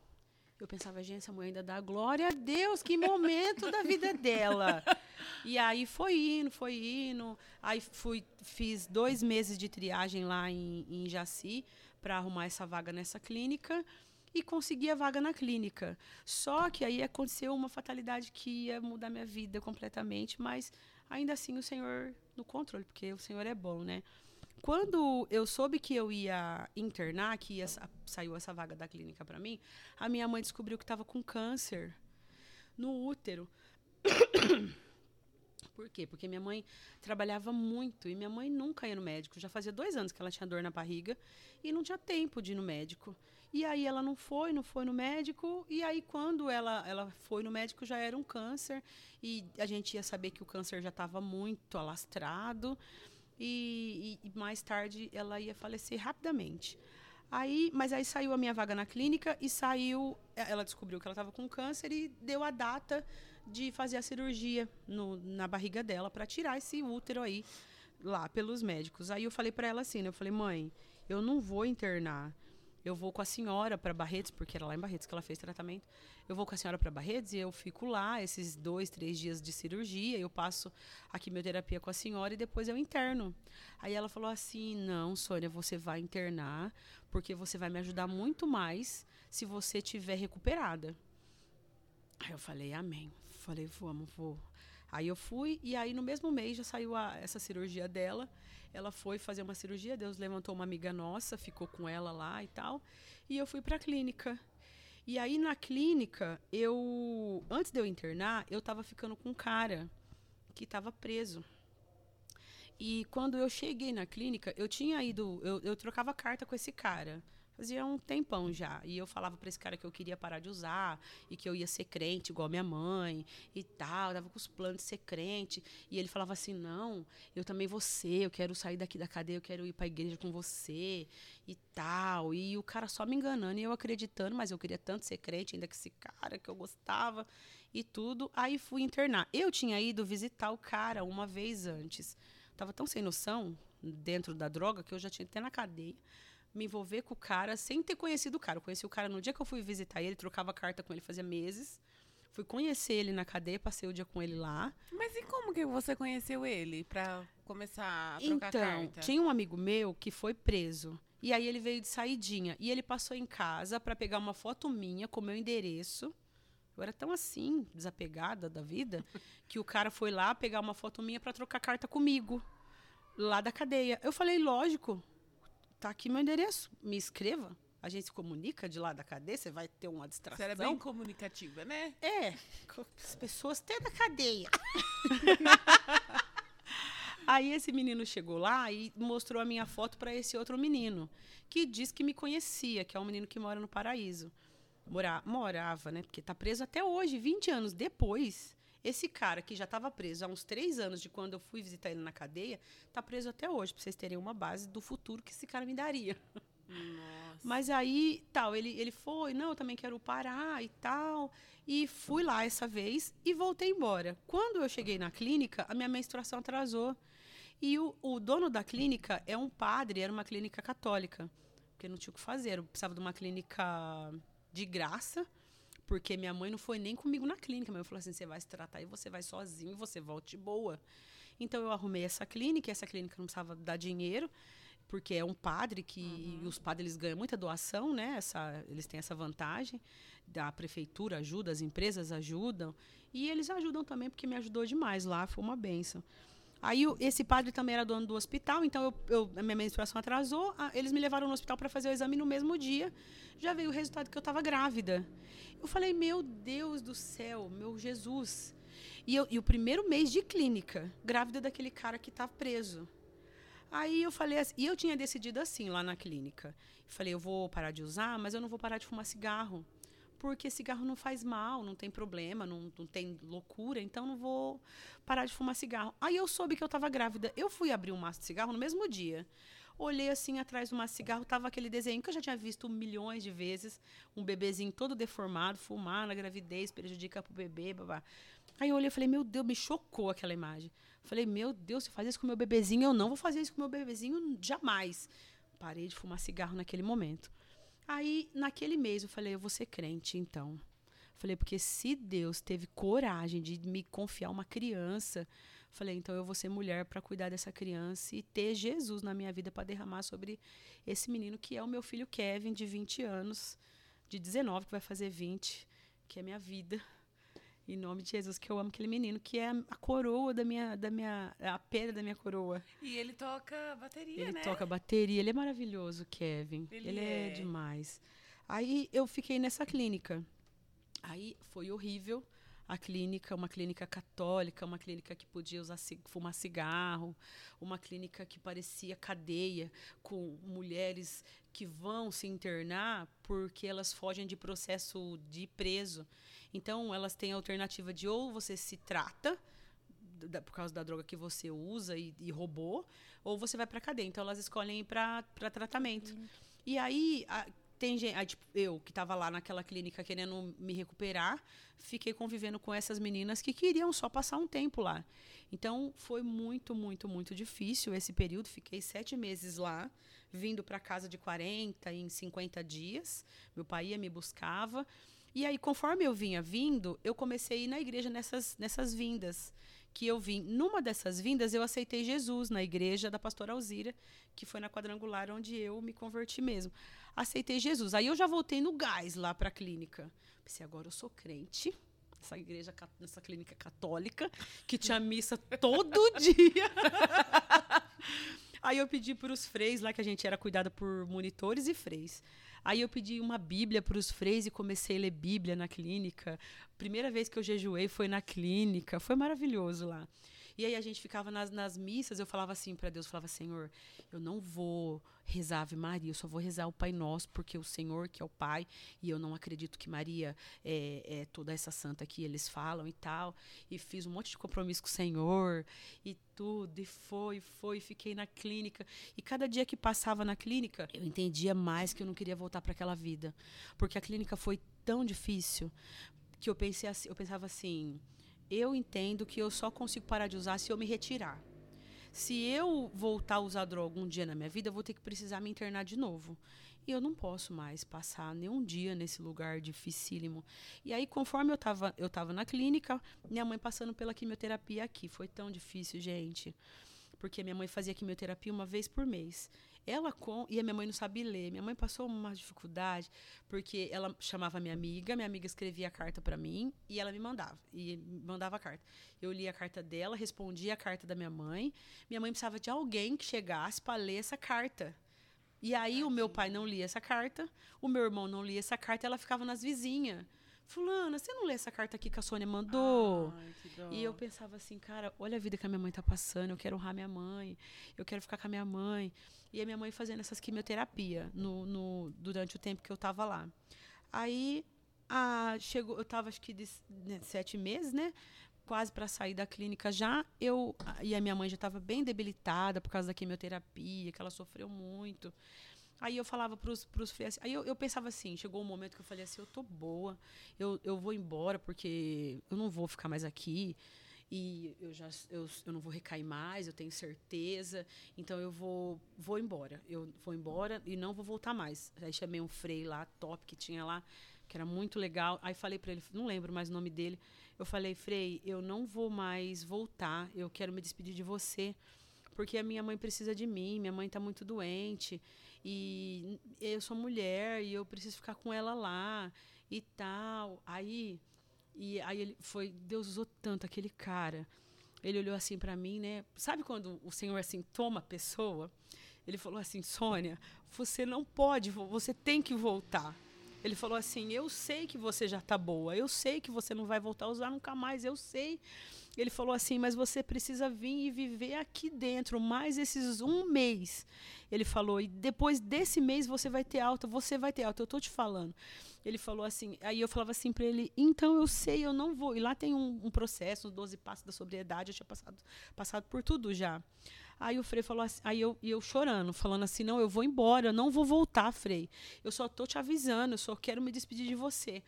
Eu pensava, gente, essa mulher ainda dá glória a Deus, que momento da vida dela. E aí foi indo, foi indo. Aí fui, fiz dois meses de triagem lá em, em Jaci para arrumar essa vaga nessa clínica e consegui a vaga na clínica. Só que aí aconteceu uma fatalidade que ia mudar minha vida completamente, mas ainda assim o Senhor no controle, porque o Senhor é bom, né? Quando eu soube que eu ia internar, que ia, sa- saiu essa vaga da clínica para mim, a minha mãe descobriu que estava com câncer no útero. Por quê? Porque minha mãe trabalhava muito e minha mãe nunca ia no médico. Já fazia dois anos que ela tinha dor na barriga e não tinha tempo de ir no médico. E aí ela não foi, não foi no médico. E aí quando ela, ela foi no médico já era um câncer e a gente ia saber que o câncer já estava muito alastrado e, e- mais tarde ela ia falecer rapidamente. Aí, mas aí saiu a minha vaga na clínica e saiu, ela descobriu que ela estava com câncer e deu a data de fazer a cirurgia no- na barriga dela para tirar esse útero aí lá pelos médicos. Aí eu falei para ela assim, né? Eu falei, mãe, eu não vou internar. Eu vou com a senhora para Barretos, porque era lá em Barretos que ela fez tratamento. Eu vou com a senhora para Barretos e eu fico lá esses dois, três dias de cirurgia. Eu passo a quimioterapia com a senhora e depois eu interno. Aí ela falou assim: Não, Sônia, você vai internar, porque você vai me ajudar muito mais se você tiver recuperada. Aí eu falei: Amém. Falei: Vamos, vou. Aí eu fui e aí no mesmo mês já saiu a- essa cirurgia dela. Ela foi fazer uma cirurgia, Deus levantou uma amiga nossa, ficou com ela lá e tal. E eu fui para a clínica. E aí na clínica, eu antes de eu internar, eu tava ficando com um cara que estava preso. E quando eu cheguei na clínica, eu tinha ido, eu, eu trocava carta com esse cara. Fazia um tempão já. E eu falava pra esse cara que eu queria parar de usar e que eu ia ser crente igual minha mãe e tal. Eu tava com os planos de ser crente. E ele falava assim: não, eu também vou ser, eu quero sair daqui da cadeia, eu quero ir pra igreja com você e tal. E o cara só me enganando e eu acreditando, mas eu queria tanto ser crente, ainda que esse cara que eu gostava e tudo. Aí fui internar. Eu tinha ido visitar o cara uma vez antes. Tava tão sem noção dentro da droga que eu já tinha até na cadeia me envolver com o cara sem ter conhecido o cara. Eu conheci o cara no dia que eu fui visitar ele, trocava carta com ele fazia meses. Fui conhecer ele na cadeia, passei o dia com ele lá. Mas e como que você conheceu ele pra começar a trocar então, carta? tinha um amigo meu que foi preso. E aí ele veio de saidinha. E ele passou em casa para pegar uma foto minha com meu endereço. Eu era tão assim, desapegada da vida, que o cara foi lá pegar uma foto minha para trocar carta comigo, lá da cadeia. Eu falei, lógico, tá aqui meu endereço, me escreva. A gente se comunica de lá da cadeia, você vai ter uma Você distração. era bem comunicativa, né? É, as pessoas até da cadeia. Aí esse menino chegou lá e mostrou a minha foto para esse outro menino, que diz que me conhecia, que é um menino que mora no Paraíso. Mora, morava, né? Porque tá preso até hoje, 20 anos depois. Esse cara que já estava preso há uns três anos de quando eu fui visitar ele na cadeia, tá preso até hoje, para vocês terem uma base do futuro que esse cara me daria. Nossa. Mas aí, tal, ele, ele foi, não, eu também quero parar e tal. E fui lá essa vez e voltei embora. Quando eu cheguei na clínica, a minha menstruação atrasou. E o, o dono da clínica é um padre, era uma clínica católica. Porque não tinha o que fazer. Eu precisava de uma clínica de graça, porque minha mãe não foi nem comigo na clínica. Minha mãe falou assim: você vai se tratar e você vai sozinho e você volte boa. Então eu arrumei essa clínica, e essa clínica não precisava dar dinheiro porque é um padre que e os padres eles ganham muita doação, né? Essa, eles têm essa vantagem. Da prefeitura ajuda, as empresas ajudam. E eles ajudam também, porque me ajudou demais lá, foi uma benção. Aí o- esse padre também era dono do hospital, então eu, eu- a minha menstruação atrasou. a- eles me levaram no hospital para fazer o exame no mesmo dia. Já veio o resultado que eu estava grávida. Eu falei, meu Deus do céu, meu Jesus. E, eu- e o primeiro mês de clínica, grávida daquele cara que está preso. Aí eu falei assim, e eu tinha decidido assim lá na clínica. Falei, eu vou parar de usar, mas eu não vou parar de fumar cigarro. Porque cigarro não faz mal, não tem problema, não, não tem loucura, então não vou parar de fumar cigarro. Aí eu soube que eu estava grávida. Eu fui abrir um maço de cigarro no mesmo dia. Olhei assim atrás do maço de cigarro, tava aquele desenho que eu já tinha visto milhões de vezes, um bebezinho todo deformado, fumar na gravidez, prejudica pro bebê, babá. Aí eu olhei e falei, meu Deus, me chocou aquela imagem. Falei, meu Deus, se eu fazer isso com meu bebezinho, eu não vou fazer isso com meu bebezinho jamais. Parei de fumar cigarro naquele momento. Aí, naquele mês, eu falei, eu vou ser crente, então. Falei, porque se Deus teve coragem de me confiar uma criança, falei, então eu vou ser mulher para cuidar dessa criança e ter Jesus na minha vida para derramar sobre esse menino que é o meu filho Kevin, de 20 anos, de 19, que vai fazer 20, que é minha vida. Em nome de Jesus, que eu amo aquele menino, que é a coroa da minha, da minha, a pedra da minha coroa. E ele toca bateria, ele né? toca bateria, ele é maravilhoso, Kevin. Ele Ele, é. é. demais. Aí eu fiquei nessa clínica. Aí foi horrível a clínica, uma clínica católica, uma clínica que podia usar fumar cigarro, uma clínica que parecia cadeia com mulheres que vão se internar porque elas fogem de processo de preso. Então elas têm a alternativa de ou você se trata da- por causa da droga que você usa e, e roubou, ou você vai para cadeia. Então elas escolhem ir para tratamento. E aí a- tem gente, aí, tipo, eu que estava lá naquela clínica querendo me recuperar, fiquei convivendo com essas meninas que queriam só passar um tempo lá. Então foi muito, muito, muito difícil esse período. Fiquei sete meses lá, vindo para casa de 40 em 50 dias. Meu pai ia me buscava. E aí, conforme eu vinha vindo, eu comecei a ir na igreja nessas, nessas vindas que eu vim. Numa dessas vindas, eu aceitei Jesus na igreja da pastora Alzira, que foi na quadrangular onde eu me converti mesmo. Aceitei Jesus. Aí eu já voltei no gás lá para a clínica. Pensei, agora eu sou crente. Nessa igreja, nessa clínica católica, que tinha missa todo dia. Aí eu pedi para os freis lá, que a gente era cuidada por monitores e freis. Aí eu pedi uma Bíblia para os freis e comecei a ler Bíblia na clínica. Primeira vez que eu jejuei foi na clínica. Foi maravilhoso lá. E aí a gente ficava nas, nas missas, eu falava assim para Deus, eu falava, Senhor, eu não vou rezar Ave Maria, eu só vou rezar o Pai Nosso, porque o Senhor que é o Pai, e eu não acredito que Maria é, é toda essa santa que eles falam e tal. E fiz um monte de compromisso com o Senhor e tudo, e foi, foi, fiquei na clínica. E cada dia que passava na clínica, eu entendia mais que eu não queria voltar para aquela vida. Porque a clínica foi tão difícil que eu pensei assim, eu pensava assim, eu entendo que eu só consigo parar de usar se eu me retirar. Se eu voltar a usar droga um dia na minha vida, eu vou ter que precisar me internar de novo. E eu não posso mais passar nenhum dia nesse lugar dificílimo. E aí, conforme eu estava eu tava na clínica, minha mãe passando pela quimioterapia aqui. Foi tão difícil, gente. Porque minha mãe fazia quimioterapia uma vez por mês. Ela com. E a minha mãe não sabe ler. Minha mãe passou uma dificuldade, porque ela chamava minha amiga, minha amiga escrevia a carta para mim e ela me mandava. E mandava a carta. Eu lia a carta dela, respondia a carta da minha mãe. Minha mãe precisava de alguém que chegasse para ler essa carta. E aí o meu pai não lia essa carta, o meu irmão não lia essa carta, ela ficava nas vizinhas. Fulana, você não lê essa carta aqui que a Sônia mandou? Ai. E eu pensava assim, cara, olha a vida que a minha mãe tá passando, eu quero honrar minha mãe, eu quero ficar com a minha mãe. E a minha mãe fazendo essas quimioterapia no, no, durante o tempo que eu tava lá. Aí a, chegou, eu tava acho que de, né, sete meses, né? Quase para sair da clínica já. Eu e a minha mãe já estava bem debilitada por causa da quimioterapia, que ela sofreu muito. Aí eu falava pros, pros freios, aí eu, eu pensava assim, chegou um momento que eu falei assim, eu tô boa, eu, eu vou embora porque eu não vou ficar mais aqui e eu já eu, eu não vou recair mais, eu tenho certeza, então eu vou vou embora, eu vou embora e não vou voltar mais. Aí chamei um frei lá, top que tinha lá, que era muito legal. Aí falei para ele, não lembro mais o nome dele. Eu falei, Frei, eu não vou mais voltar, eu quero me despedir de você, porque a minha mãe precisa de mim, minha mãe está muito doente e eu sou mulher e eu preciso ficar com ela lá e tal. Aí e aí ele foi, Deus usou tanto aquele cara. Ele olhou assim para mim, né? Sabe quando o Senhor assim toma a pessoa? Ele falou assim: "Sônia, você não pode, vo- você tem que voltar. Ele falou assim: Eu sei que você já tá boa, eu sei que você não vai voltar a usar nunca mais, eu sei. Ele falou assim: Mas você precisa vir e viver aqui dentro mais esses um mês. Ele falou: E depois desse mês você vai ter alta, você vai ter alta, eu tô te falando. Ele falou assim, aí eu falava assim para ele, então eu sei, eu não vou. E lá tem um, um processo, os 12 passos da sobriedade, eu tinha passado, passado por tudo já. Aí o Frei falou assim, aí eu, eu chorando, falando assim, não, eu vou embora, eu não vou voltar, Frei. Eu só tô te avisando, eu só quero me despedir de você.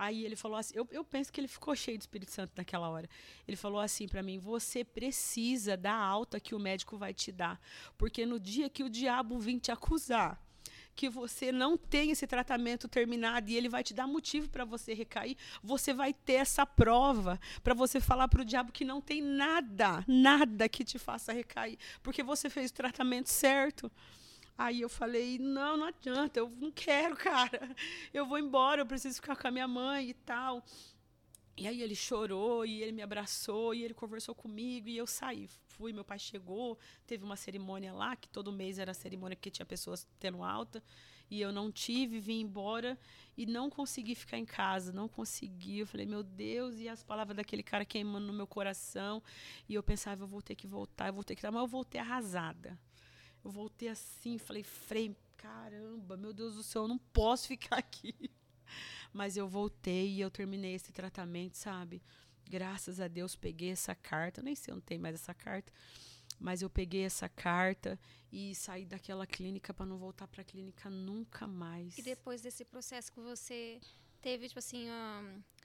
Aí ele falou assim, eu, eu penso que ele ficou cheio do Espírito Santo naquela hora. Ele falou assim para mim, você precisa da alta que o médico vai te dar, porque no dia que o diabo vir te acusar, que você não tem esse tratamento terminado e ele vai te dar motivo para você recair, você vai ter essa prova para você falar para o diabo que não tem nada, nada que te faça recair, porque você fez o tratamento certo. Aí eu falei: não, não adianta, eu não quero, cara. Eu vou embora, eu preciso ficar com a minha mãe e tal. E aí ele chorou e ele me abraçou e ele conversou comigo e eu saí. Fui, meu pai chegou, teve uma cerimônia lá, que todo mês era cerimônia que tinha pessoas tendo alta, e eu não tive, vim embora e não consegui ficar em casa, não consegui. Eu falei, meu Deus, e as palavras daquele cara queimando no meu coração, e eu pensava, eu vou ter que voltar, eu vou ter que mas eu voltei arrasada. Eu voltei assim, falei, Frei, caramba, meu Deus do céu, eu não posso ficar aqui. Mas eu voltei e eu terminei esse tratamento, sabe? Graças a Deus peguei essa carta, nem sei onde tem mais essa carta, mas eu peguei essa carta e saí daquela clínica para não voltar para a clínica nunca mais. E depois desse processo que você teve, tipo assim,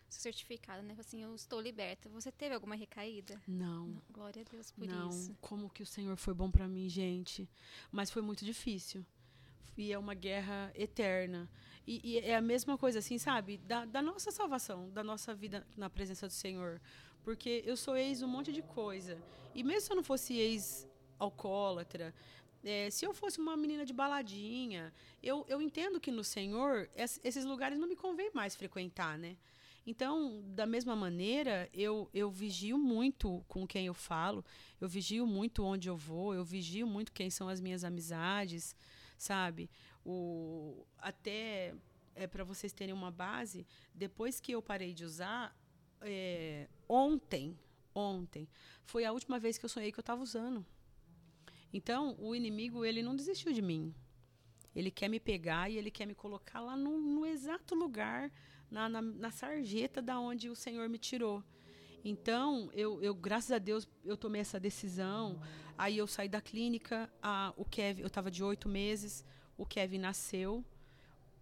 certificado, né? Assim, eu estou liberta. Você teve alguma recaída? Não. não glória a Deus por não. isso. Como que o Senhor foi bom para mim, gente. Mas foi muito difícil. E é uma guerra eterna. E, e, é a mesma coisa, assim, sabe? Da, da, nossa salvação, da nossa vida na presença do Senhor. Porque eu sou ex um monte de coisa. E mesmo se eu não fosse ex-alcoólatra, é, se eu fosse uma menina de baladinha, eu, eu entendo que no Senhor esses lugares não me convém mais frequentar, né? Então, da mesma maneira, eu, eu vigio muito com quem eu falo, eu vigio muito onde eu vou, eu vigio muito quem são as minhas amizades, sabe? O, até é, para vocês terem uma base, depois que eu parei de usar, é, ontem, ontem, foi a última vez que eu sonhei que eu estava usando. Então, o inimigo, ele não desistiu de mim. Ele quer me pegar e ele quer me colocar lá no, no exato lugar, na, na, na, sarjeta da onde o Senhor me tirou. Então, eu, eu, graças a Deus, eu tomei essa decisão. Aí eu saí da clínica, a, o Kevin, eu estava de oito meses, o Kevin nasceu.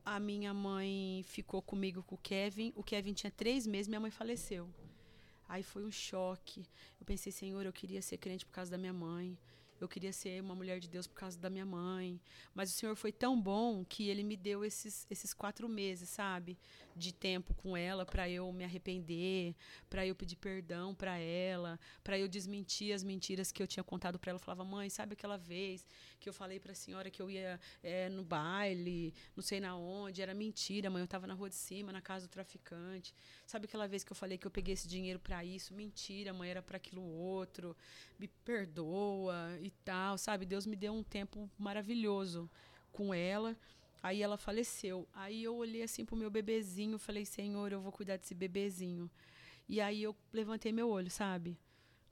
A minha mãe ficou comigo com o Kevin. O Kevin tinha três meses, minha mãe faleceu. Aí foi um choque. Eu pensei, Senhor, eu queria ser crente por causa da minha mãe eu queria ser uma mulher de Deus por causa da minha mãe. Mas o Senhor foi tão bom que ele me deu esses, esses quatro meses, sabe? De tempo com ela para eu me arrepender, para eu pedir perdão para ela, para eu desmentir as mentiras que eu tinha contado para ela. Eu falava, mãe, sabe aquela vez que eu falei para a senhora que eu ia é, no baile, não sei na onde, era mentira, mãe, eu estava na rua de cima, na casa do traficante. Sabe aquela vez que eu falei que eu peguei esse dinheiro para isso? Mentira, mãe, era para aquilo outro. Me perdoa e tal, sabe? Deus me deu um tempo maravilhoso com ela. Aí ela faleceu. Aí eu olhei assim pro meu bebezinho, falei: "Senhor, eu vou cuidar desse bebezinho". E aí eu levantei meu olho, sabe?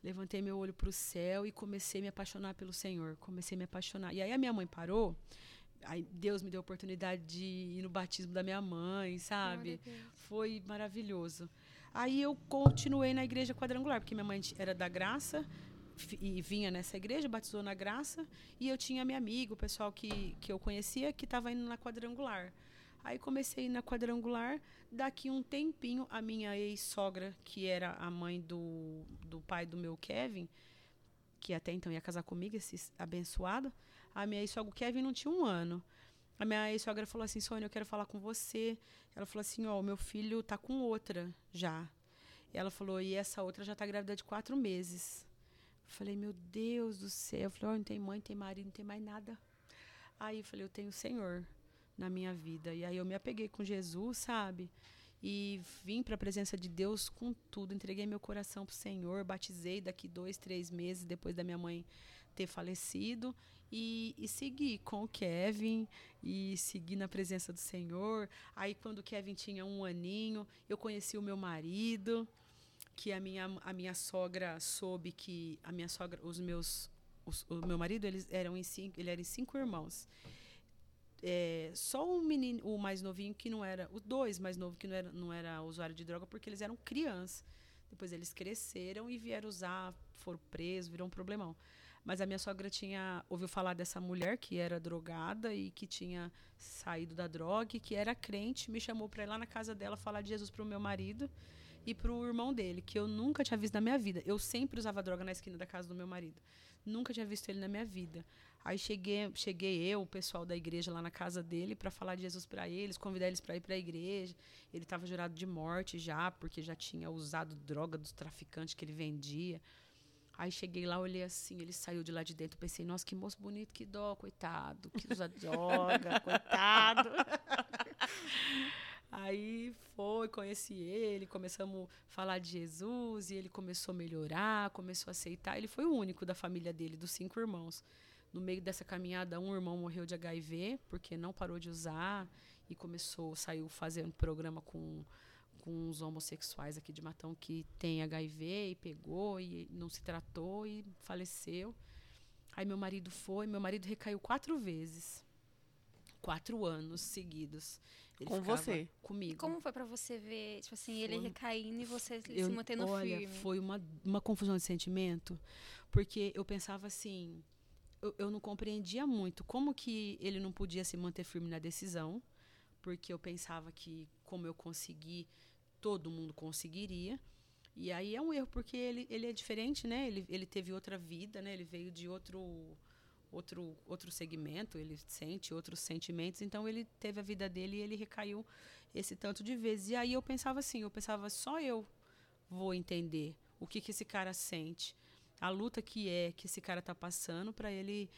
Levantei meu olho para o céu e comecei a me apaixonar pelo Senhor. Comecei a me apaixonar. E aí a minha mãe parou. Aí Deus me deu a oportunidade de ir no batismo da minha mãe, sabe? Foi maravilhoso. Aí eu continuei na igreja quadrangular, porque minha mãe era da graça, e vinha nessa igreja, batizou na graça, e eu tinha minha amiga, o pessoal que, que eu conhecia, que estava indo na quadrangular. Aí comecei na quadrangular, daqui um tempinho, a minha ex-sogra, que era a mãe do, do pai do meu Kevin, que até então ia casar comigo, esse abençoado, a minha ex-sogra, o Kevin não tinha um ano. A minha ex-sogra falou assim, Sônia, eu quero falar com você. Ela falou assim, ó, oh, meu filho tá com outra já. Ela falou, e essa outra já tá grávida de quatro meses. Falei, meu Deus do céu. Eu falei, oh, não tem mãe, não tem marido, não tem mais nada. Aí eu falei, eu tenho o Senhor na minha vida. E aí eu me apeguei com Jesus, sabe? E vim para a presença de Deus com tudo. Entreguei meu coração para o Senhor. Batizei daqui dois, três meses depois da minha mãe ter falecido. e, e segui com o Kevin e segui na presença do Senhor. Aí, quando o Kevin tinha um aninho, eu conheci o meu marido, que a minha, a minha sogra soube que a minha sogra, os meus, os, o meu marido, eles eram em cinco, ele era em cinco irmãos. É, só o menino, o mais novinho que não era, os dois mais novos que não era, não era usuário de droga porque eles eram crianças. Depois eles cresceram e vieram usar, foram presos, virou um problemão. Mas a minha sogra tinha ouviu falar dessa mulher que era drogada e que tinha saído da droga e que era crente, me chamou para ir lá na casa dela falar de Jesus para o meu marido e para o irmão dele, que eu nunca tinha visto na minha vida. Eu sempre usava droga na esquina da casa do meu marido. Nunca tinha visto ele na minha vida. Aí cheguei, cheguei eu, o pessoal da igreja lá na casa dele para falar de Jesus para eles, convidar eles para ir para a igreja. Ele estava jurado de morte já, porque já tinha usado droga dos traficantes que ele vendia. Aí cheguei lá, olhei assim, ele saiu de lá de dentro, pensei, nossa, que moço bonito, que dó, coitado, que usa droga, coitado. Aí foi, conheci ele, começamos a falar de Jesus e ele começou a melhorar, começou a aceitar. Ele foi o único da família dele, dos cinco irmãos. No meio dessa caminhada, um irmão morreu de HIV porque não parou de usar e começou, saiu fazendo programa com com os homossexuais aqui de Matão que tem HIV e pegou e não se tratou e faleceu. Aí meu marido foi, meu marido recaiu quatro vezes. Quatro anos seguidos. Ele com você? Comigo. Como foi para você ver, tipo assim, foi, ele recaindo e você eu, se mantendo olha, firme? Foi uma, uma confusão de sentimento, porque eu pensava assim, eu, eu não compreendia muito como que ele não podia se manter firme na decisão, porque eu pensava que como eu consegui todo mundo conseguiria. E aí é um erro, porque ele, ele é diferente, né? Ele, ele teve outra vida, né? Ele veio de outro, outro, outro segmento, ele sente outros sentimentos. Então, ele teve a vida dele e ele recaiu esse tanto de vezes. E aí eu pensava assim, eu pensava, só eu vou entender o que, que esse cara sente. A luta que é que esse cara tá passando para ele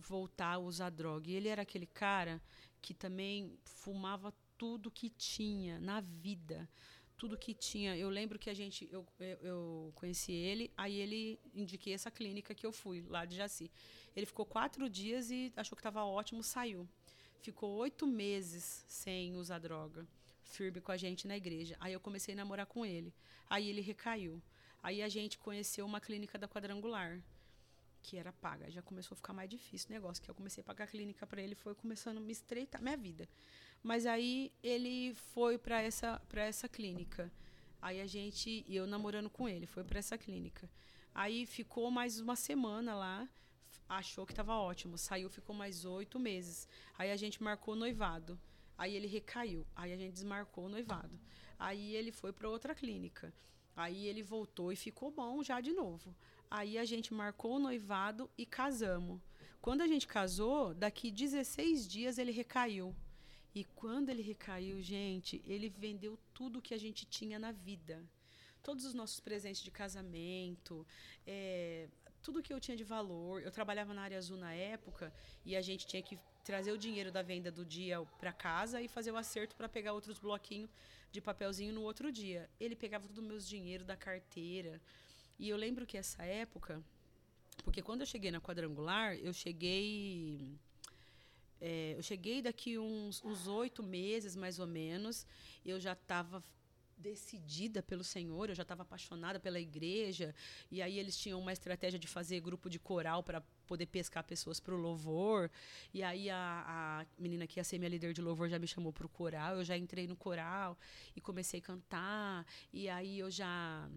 voltar a usar droga. E ele era aquele cara que também fumava tudo que tinha na vida. Tudo que tinha. Eu lembro que a gente. Eu, eu, conheci ele, aí ele indiquei essa clínica que eu fui, lá de Jaci. Ele ficou quatro dias e achou que estava ótimo, saiu. Ficou oito meses sem usar droga, firme com a gente na igreja. Aí eu comecei a namorar com ele. Aí ele recaiu. Aí a gente conheceu uma clínica da quadrangular que era paga. Já começou a ficar mais difícil o negócio, que eu comecei a pagar a clínica para ele, foi começando a me estreitar minha vida. Mas aí ele foi para essa para essa clínica. Aí a gente, eu namorando com ele, foi para essa clínica. Aí ficou mais uma semana lá, achou que estava ótimo. Saiu, ficou mais oito meses. Aí a gente marcou noivado. Aí ele recaiu. Aí a gente desmarcou o noivado. Aí ele foi para outra clínica. Aí ele voltou e ficou bom já de novo. Aí a gente marcou o noivado e casamos. Quando a gente casou, daqui 16 dias ele recaiu. E quando ele recaiu, gente, ele vendeu tudo que a gente tinha na vida. Todos os nossos presentes de casamento, é, tudo que eu tinha de valor. Eu trabalhava na área azul na época e a gente tinha que trazer o dinheiro da venda do dia para casa e fazer o acerto para pegar outros bloquinhos de papelzinho no outro dia. Ele pegava todo o meu dinheiro da carteira. E eu lembro que essa época, porque quando eu cheguei na quadrangular, eu cheguei é, eu cheguei daqui uns oito meses, mais ou menos. Eu já estava decidida pelo Senhor, eu já estava apaixonada pela igreja. E aí eles tinham uma estratégia de fazer grupo de coral para poder pescar pessoas para o louvor. E aí a, a, menina que ia ser minha líder de louvor já me chamou para o coral. Eu já entrei no coral e comecei a cantar. E aí eu já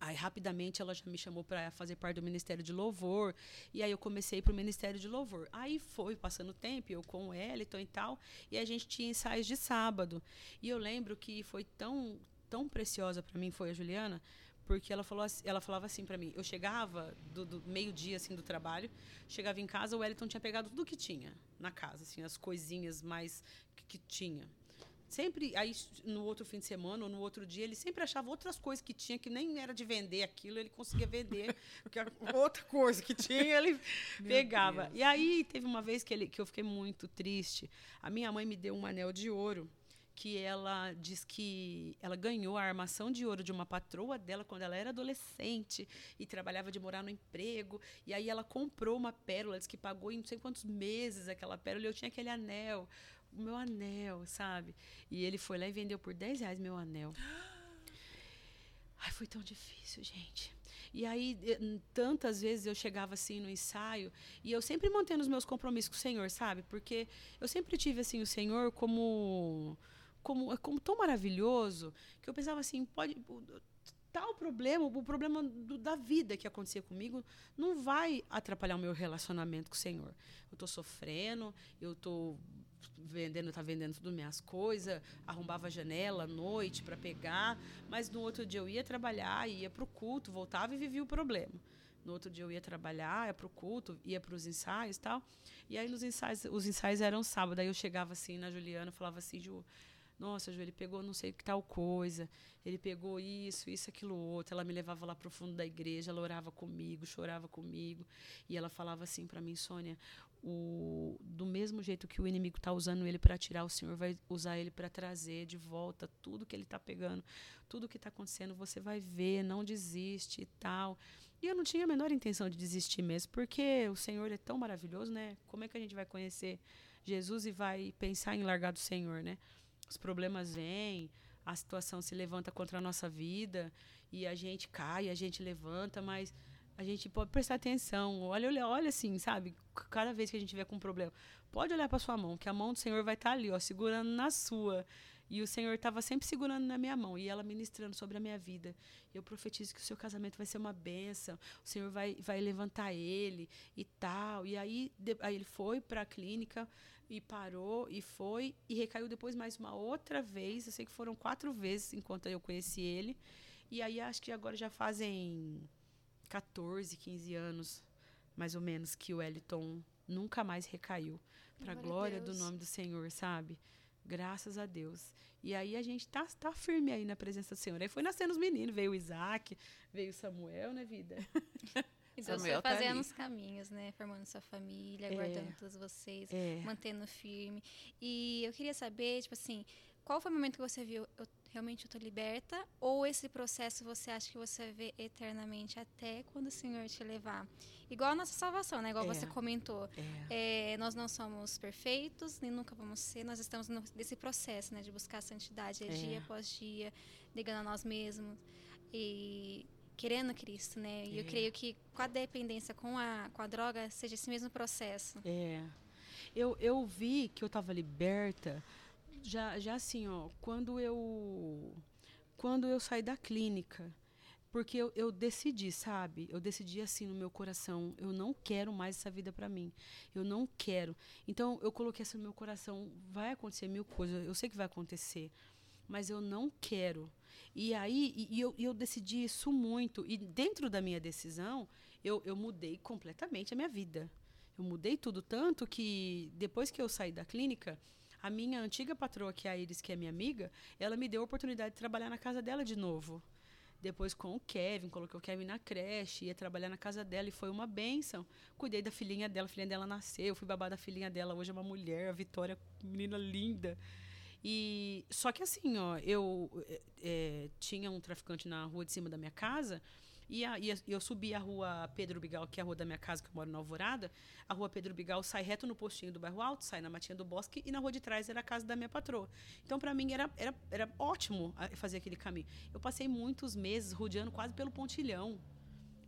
Aí rapidamente ela já me chamou para fazer parte do Ministério de Louvor. E aí eu comecei para o Ministério de Louvor. Aí foi passando o tempo, eu com o Eliton e tal, e a gente tinha ensaios de sábado. E eu lembro que foi tão tão preciosa para mim foi a Juliana, porque ela falou assim, ela falava assim para mim, eu chegava do, do meio-dia assim do trabalho, chegava em casa, o Eliton tinha pegado tudo que tinha na casa, assim, as coisinhas mais que, que tinha. Sempre, aí no outro fim de semana ou no outro dia, ele sempre achava outras coisas que tinha que nem era de vender aquilo, ele conseguia vender, porque outra coisa que tinha, ele pegava. Deus. E aí teve uma vez que, ele, que eu fiquei muito triste. A minha mãe me deu um anel de ouro que ela diz que ela ganhou a armação de ouro de uma patroa dela quando ela era adolescente e trabalhava de morar no emprego. E aí ela comprou uma pérola, diz que pagou em não sei quantos meses aquela pérola. E eu tinha aquele anel, o meu anel, sabe? E ele foi lá e vendeu por 10 reais meu anel. Ai, foi tão difícil, gente. E aí, tantas vezes eu chegava assim no ensaio, e eu sempre mantendo os meus compromissos com o Senhor, sabe? Porque eu sempre tive assim o Senhor como como como tão maravilhoso, que eu pensava assim, pode tal problema, o problema do, da vida que acontecia comigo, não vai atrapalhar o meu relacionamento com o Senhor. Eu estou sofrendo, eu estou vendendo, tá vendendo tudo minhas coisas, arrombava a janela à noite para pegar, mas no outro dia eu ia trabalhar, ia para o culto, voltava e vivia o problema. No outro dia eu ia trabalhar, ia para o culto, ia para os ensaios, tal. E aí nos ensaios, os ensaios eram sábado, aí eu chegava assim na Juliana, falava assim, Ju, nossa, Ju, ele pegou não sei que tal coisa, ele pegou isso, isso, aquilo outro. Ela me levava lá para o fundo da igreja, ela orava comigo, chorava comigo. E ela falava assim para mim, Sônia, o, do mesmo jeito que o inimigo está usando ele para tirar, o Senhor vai usar ele para trazer de volta tudo que ele está pegando, tudo que está acontecendo. Você vai ver, não desiste e tal. E eu não tinha a menor intenção de desistir mesmo, porque o Senhor é tão maravilhoso, né? Como é que a gente vai conhecer Jesus e vai pensar em largar do Senhor, né? Os problemas vêm, a situação se levanta contra a nossa vida e a gente cai, a gente levanta, mas a gente pode prestar atenção. Olha, olha, olha assim, sabe? Cada vez que a gente tiver com um problema, pode olhar para sua mão, que a mão do Senhor vai estar tá ali, ó, segurando na sua. E o Senhor estava sempre segurando na minha mão e ela ministrando sobre a minha vida. Eu profetizo que o seu casamento vai ser uma benção. O Senhor vai, vai levantar ele e tal. E aí, de, aí ele foi para a clínica e parou e foi e recaiu depois mais uma outra vez. Eu sei que foram quatro vezes enquanto eu conheci ele. E aí acho que agora já fazem 14, 15 anos, mais ou menos, que o Wellington nunca mais recaiu. Para a glória do nome do Senhor, sabe? Graças a Deus. E aí a gente tá, tá firme aí na presença do Senhor. Aí foi nascendo os meninos, veio o Isaac, veio o Samuel, né, vida? E Deus foi tá fazendo tá os caminhos, né? Formando sua família, é, guardando todos vocês, é. mantendo firme. E eu queria saber, tipo assim, qual foi o momento que você viu, eu realmente eu tô liberta? Ou esse processo você acha que você ver eternamente até quando o Senhor te levar? Igual a nossa salvação, né? Igual é, você comentou. É. É, nós não somos perfeitos, nem nunca vamos ser. Nós estamos nesse processo, né? De buscar a santidade é. dia após dia, negando a nós mesmos. E querendo Cristo, né? E eu é. creio que com a dependência com a, com a droga seja esse mesmo processo. É. Eu, eu vi que eu estava liberta já, já assim, ó, quando eu quando eu saí da clínica, porque eu, eu decidi, sabe? Eu decidi assim no meu coração, eu não quero mais essa vida para mim. Eu não quero. Então eu coloquei assim no meu coração, vai acontecer mil coisas, eu sei que vai acontecer, mas eu não quero. E aí e, e eu, eu decidi isso muito e dentro da minha decisão, eu, eu mudei completamente a minha vida. Eu mudei tudo tanto que depois que eu saí da clínica, a minha antiga patroa, que é a Iris, que é minha amiga, ela me deu a oportunidade de trabalhar na casa dela de novo. Depois com o Kevin, coloquei o Kevin na creche, ia trabalhar na casa dela e foi uma benção. Cuidei da filhinha dela, a filhinha dela nasceu, fui babá da filhinha dela, hoje é uma mulher, a Vitória, menina linda. E só que assim, ó, eu é, tinha um traficante na rua de cima da minha casa e, a, e eu subi a rua Pedro Bigal, que é a rua da minha casa, que eu moro na Alvorada. A rua Pedro Bigal sai reto no postinho do bairro Alto, sai na Matinha do Bosque, e na rua de trás era a casa da minha patroa. Então, para mim, era, era, era ótimo fazer aquele caminho. Eu passei muitos meses rodeando quase pelo pontilhão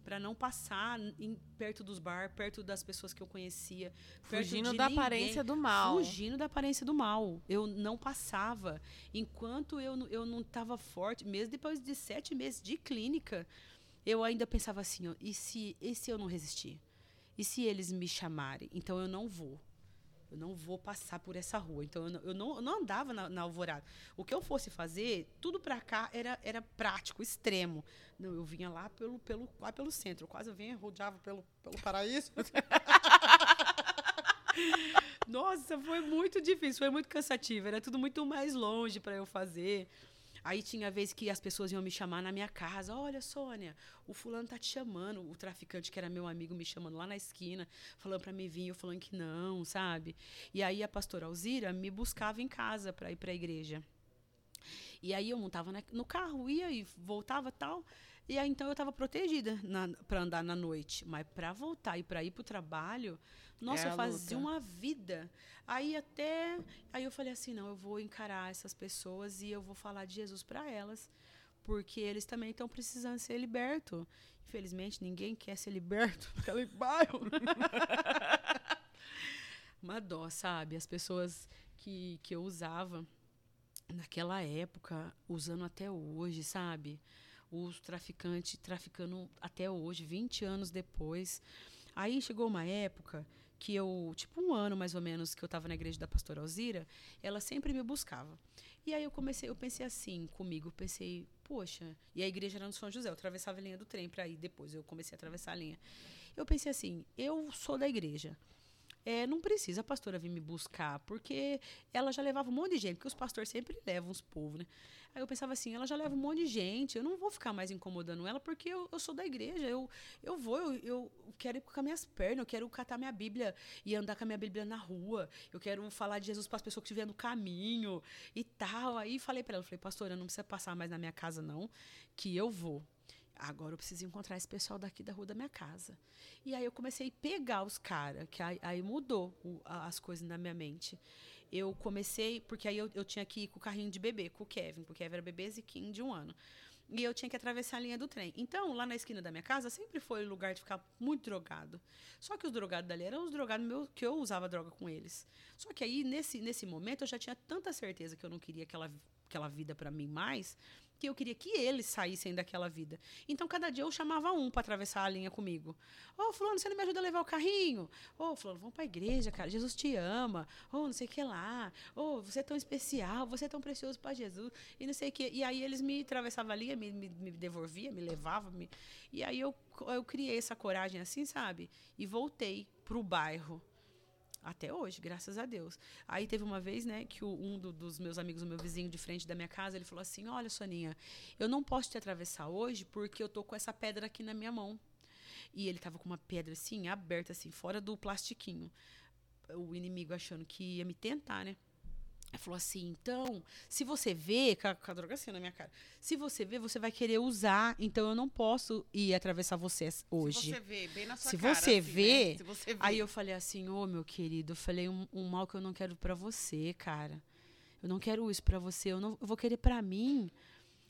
para não passar em, perto dos bar, perto das pessoas que eu conhecia, fugindo da ninguém, aparência do mal, fugindo da aparência do mal. Eu não passava enquanto eu, eu não estava forte, mesmo depois de sete meses de clínica eu ainda pensava assim, ó, e se, e se eu não resistir? E se eles me chamarem? Então eu não vou. Eu não vou passar por essa rua. Então eu não, eu não, eu não andava na, na, alvorada. O que eu fosse fazer, tudo para cá era, era prático, extremo. Não, eu vinha lá pelo, pelo, lá pelo centro. Quase eu vinha, rodeava pelo, pelo paraíso. Nossa, foi muito difícil, foi muito cansativo. Era tudo muito mais longe para eu fazer. Aí tinha vez que as pessoas iam me chamar na minha casa. Olha, Sônia, o fulano tá te chamando. O traficante, que era meu amigo, me chamando lá na esquina, falando para mim vir, eu falando que não, sabe? E aí a pastora Alzira me buscava em casa para ir para a igreja. E aí eu montava no carro, ia e voltava tal. E aí então eu estava protegida para andar na noite. Mas para voltar e para ir para o trabalho, nossa, é eu fazia luta. uma vida. Aí até. Aí eu falei assim: não, eu vou encarar essas pessoas e eu vou falar de Jesus para elas. Porque eles também estão precisando ser libertos. Infelizmente, ninguém quer ser liberto naquele bairro. uma dó, sabe? As pessoas que, que eu usava naquela época, usando até hoje, sabe? Os traficantes traficando até hoje, 20 anos depois. Aí chegou uma época que eu, tipo um ano mais ou menos, que eu estava na igreja da pastora Alzira, ela sempre me buscava. E aí eu comecei, eu pensei assim comigo, pensei, poxa, e a igreja era no São José, eu atravessava a linha do trem para ir depois, eu comecei a atravessar a linha. Eu pensei assim, eu sou da igreja é, não precisa a pastora vir me buscar, porque ela já levava um monte de gente, porque os pastores sempre levam os povos, né? Aí eu pensava assim, ela já leva um monte de gente, eu não vou ficar mais incomodando ela, porque eu, eu sou da igreja, eu, eu vou, eu, eu quero ir com as minhas pernas, eu quero catar minha Bíblia e andar com a minha Bíblia na rua, eu quero falar de Jesus para as pessoas que estiverem no caminho e tal. Aí falei para ela, falei, pastora, não precisa passar mais na minha casa não, que eu vou. Agora eu preciso encontrar esse pessoal daqui da rua da minha casa. E aí eu comecei a pegar os caras, que aí, aí mudou o, as coisas na minha mente. Eu comecei, porque aí eu, eu tinha que ir com o carrinho de bebê, com o Kevin, porque o Kevin era bebeziquinho de um ano. E eu tinha que atravessar a linha do trem. Então, lá na esquina da minha casa, sempre foi lugar de ficar muito drogado. Só que os drogados dali eram os drogados meus, que eu usava droga com eles. Só que aí, nesse, nesse momento, eu já tinha tanta certeza que eu não queria aquela, aquela vida para mim mais, que eu queria que eles saíssem daquela vida. Então, cada dia eu chamava um para atravessar a linha comigo. Ô, oh, fulano, você não me ajuda a levar o carrinho? Ô, oh, fulano, vamos para a igreja, cara. Jesus te ama. Ô, oh, não sei o que lá. Ô, oh, você é tão especial, você é tão precioso para Jesus. E não sei o que. E aí eles me atravessavam a linha, me, me, me me levava. Me... E aí eu, eu criei essa coragem assim, sabe? E voltei pro bairro. Até hoje, graças a Deus. Aí teve uma vez, né, que o, um do, dos meus amigos, o meu vizinho de frente da minha casa, ele falou assim: Olha, Soninha, eu não posso te atravessar hoje porque eu tô com essa pedra aqui na minha mão. E ele tava com uma pedra assim, aberta, assim, fora do plastiquinho. O inimigo achando que ia me tentar, né? Ele falou assim: então, se você vê, com a, com a droga assim na minha cara, se você vê, você vai querer usar, então eu não posso ir atravessar você hoje. Se você vê, bem na sua se cara. Você assim, vê, né? Se você vê, aí eu falei assim: ô oh, meu querido, eu falei um, um mal que eu não quero para você, cara. Eu não quero isso para você, eu, não, eu vou querer para mim.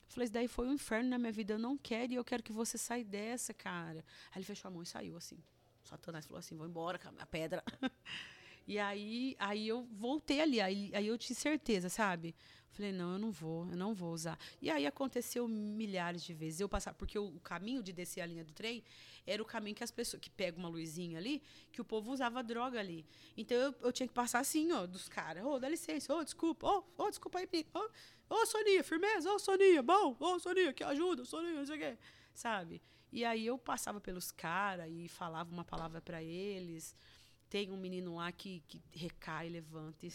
Eu falei, isso daí foi um inferno na minha vida, eu não quero e eu quero que você saia dessa, cara. Aí ele fechou a mão e saiu assim. Satanás falou assim: vou embora, a pedra. E aí, aí eu voltei ali, aí, aí eu tive certeza, sabe? Falei, não, eu não vou, eu não vou usar. E aí aconteceu milhares de vezes. Eu passar, porque o, o, caminho de descer a linha do trem era o caminho que as pessoas, que pega uma luzinha ali, que o povo usava droga ali. Então eu, eu tinha que passar assim, ó, dos caras. Ô, oh, dá licença, ô, oh, desculpa, ô, oh, desculpa aí, ô, oh, oh, Soninha, firmeza, ô, oh, Soninha, bom, ô, oh, Soninha, que ajuda, Soninha, não sei o quê, sabe? E aí eu passava pelos caras e falava uma palavra para eles. Tem um menino lá que, que recai, levanta,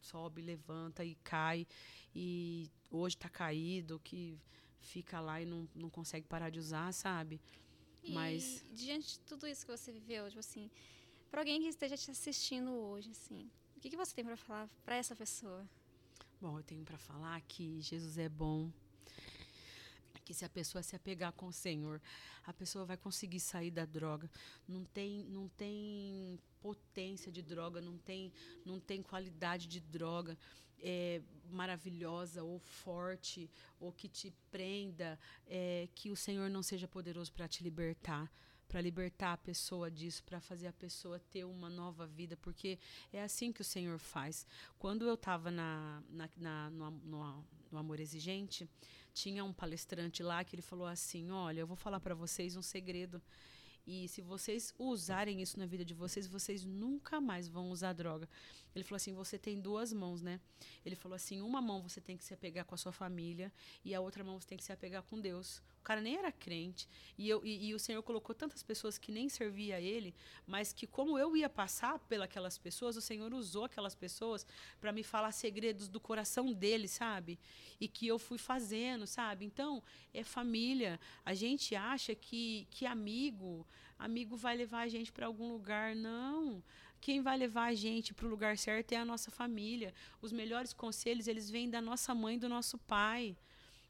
sobe, levanta e cai. E hoje está caído, que fica lá e não, não consegue parar de usar, sabe? E Mas diante de tudo isso que você viveu, tipo assim, para alguém que esteja te assistindo hoje, assim, o que, que você tem para falar para essa pessoa? Bom, eu tenho para falar que Jesus é bom, que se a pessoa se apegar com o Senhor, a pessoa vai conseguir sair da droga. Não tem, não tem potência de droga, não tem, não tem qualidade de droga é, maravilhosa ou forte ou que te prenda, é, que o Senhor não seja poderoso para te libertar para libertar a pessoa disso, para fazer a pessoa ter uma nova vida, porque é assim que o Senhor faz. Quando eu estava na, na, na no, Amor Exigente, tinha um palestrante lá que ele falou assim: Olha, eu vou falar para vocês um segredo. E se vocês usarem isso na vida de vocês, vocês nunca mais vão usar droga. Ele falou assim: você tem duas mãos, né? Ele falou assim: uma mão você tem que se apegar com a sua família e a outra mão você tem que se apegar com Deus cara nem era crente. E, eu, e, e, o Senhor colocou tantas pessoas que nem servia a Ele, mas que, como eu ia passar pelas pessoas, o Senhor usou aquelas pessoas para me falar segredos do coração dele, sabe? E que eu fui fazendo, sabe? Então, é família. A gente acha que, que amigo, amigo vai levar a gente para algum lugar. Não. Quem vai levar a gente para o lugar certo é a nossa família. Os melhores conselhos, eles vêm da nossa mãe, do nosso pai.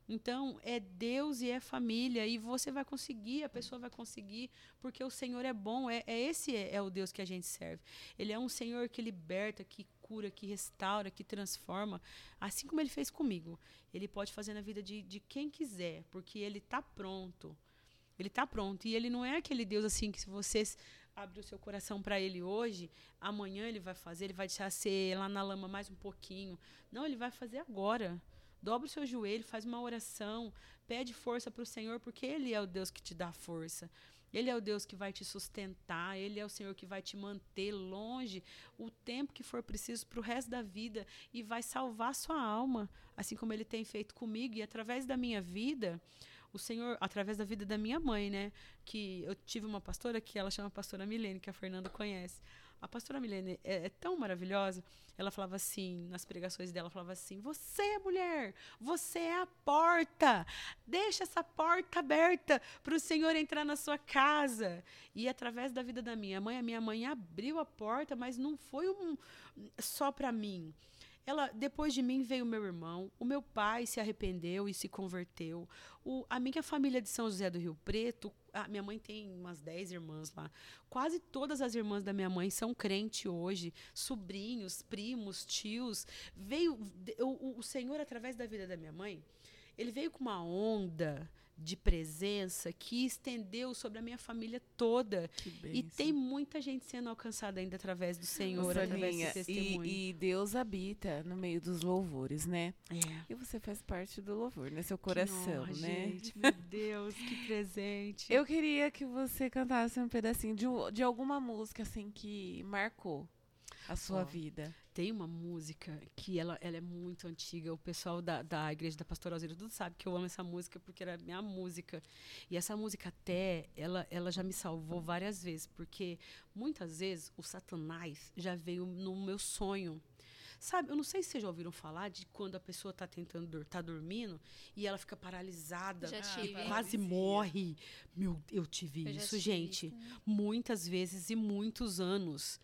Então, é Deus e é família, e você vai conseguir, a pessoa vai conseguir, porque o Senhor é bom, é, é esse é, é, o Deus que a gente serve. Ele é um Senhor que liberta, que cura, que restaura, que transforma, assim como ele fez comigo. Ele pode fazer na vida de, de quem quiser, porque ele está pronto. Ele está pronto. E ele não é aquele Deus assim que se você abrir o seu coração para ele hoje, amanhã ele vai fazer, ele vai deixar ser lá na lama mais um pouquinho. Não, ele vai fazer agora. Dobra o seu joelho, faz uma oração, pede força para o Senhor, porque Ele é o Deus que te dá força. Ele é o Deus que vai te sustentar, Ele é o Senhor que vai te manter longe o tempo que for preciso para o resto da vida e vai salvar sua alma, assim como Ele tem feito comigo e através da minha vida. O Senhor, através da vida da minha mãe, né? Que eu tive uma pastora que ela chama Pastora Milene, que a Fernanda conhece. A pastora Milene é, é, tão maravilhosa. Ela falava assim, nas pregações dela, falava assim: Você, é mulher, você é a porta. Deixa essa porta aberta para o Senhor entrar na sua casa. E através da vida da minha mãe, a minha mãe abriu a porta, mas não foi um, só para mim. Ela, depois de mim veio meu irmão, o meu pai se arrependeu e se converteu. O, a minha família de São José do Rio Preto, a minha mãe tem umas 10 irmãs lá. Quase todas as irmãs da minha mãe são crente hoje, sobrinhos, primos, tios. Veio o, o Senhor através da vida da minha mãe, ele veio com uma onda de presença que estendeu sobre a minha família toda. E tem muita gente sendo alcançada ainda através do Senhor, Nossa, através desse testemunho. E, e, Deus habita no meio dos louvores, né? É. E você faz parte do louvor, né? Seu coração, honra, né? Gente, meu Deus, que presente. Eu queria que você cantasse um pedacinho de, de alguma música, assim, que marcou a sua oh, vida. Tem uma música que ela, ela é muito antiga. O pessoal da, da igreja da Pastora Alzira tudo sabe que eu amo essa música porque era minha música. E essa música até, ela, ela já me salvou várias vezes, porque muitas vezes o Satanás já veio no meu sonho. Sabe, eu não sei se vocês já ouviram falar de quando a pessoa está tentando tá dormindo e ela fica paralisada e quase morre. Meu, eu tive eu isso, gente, muitas vezes e muitos anos.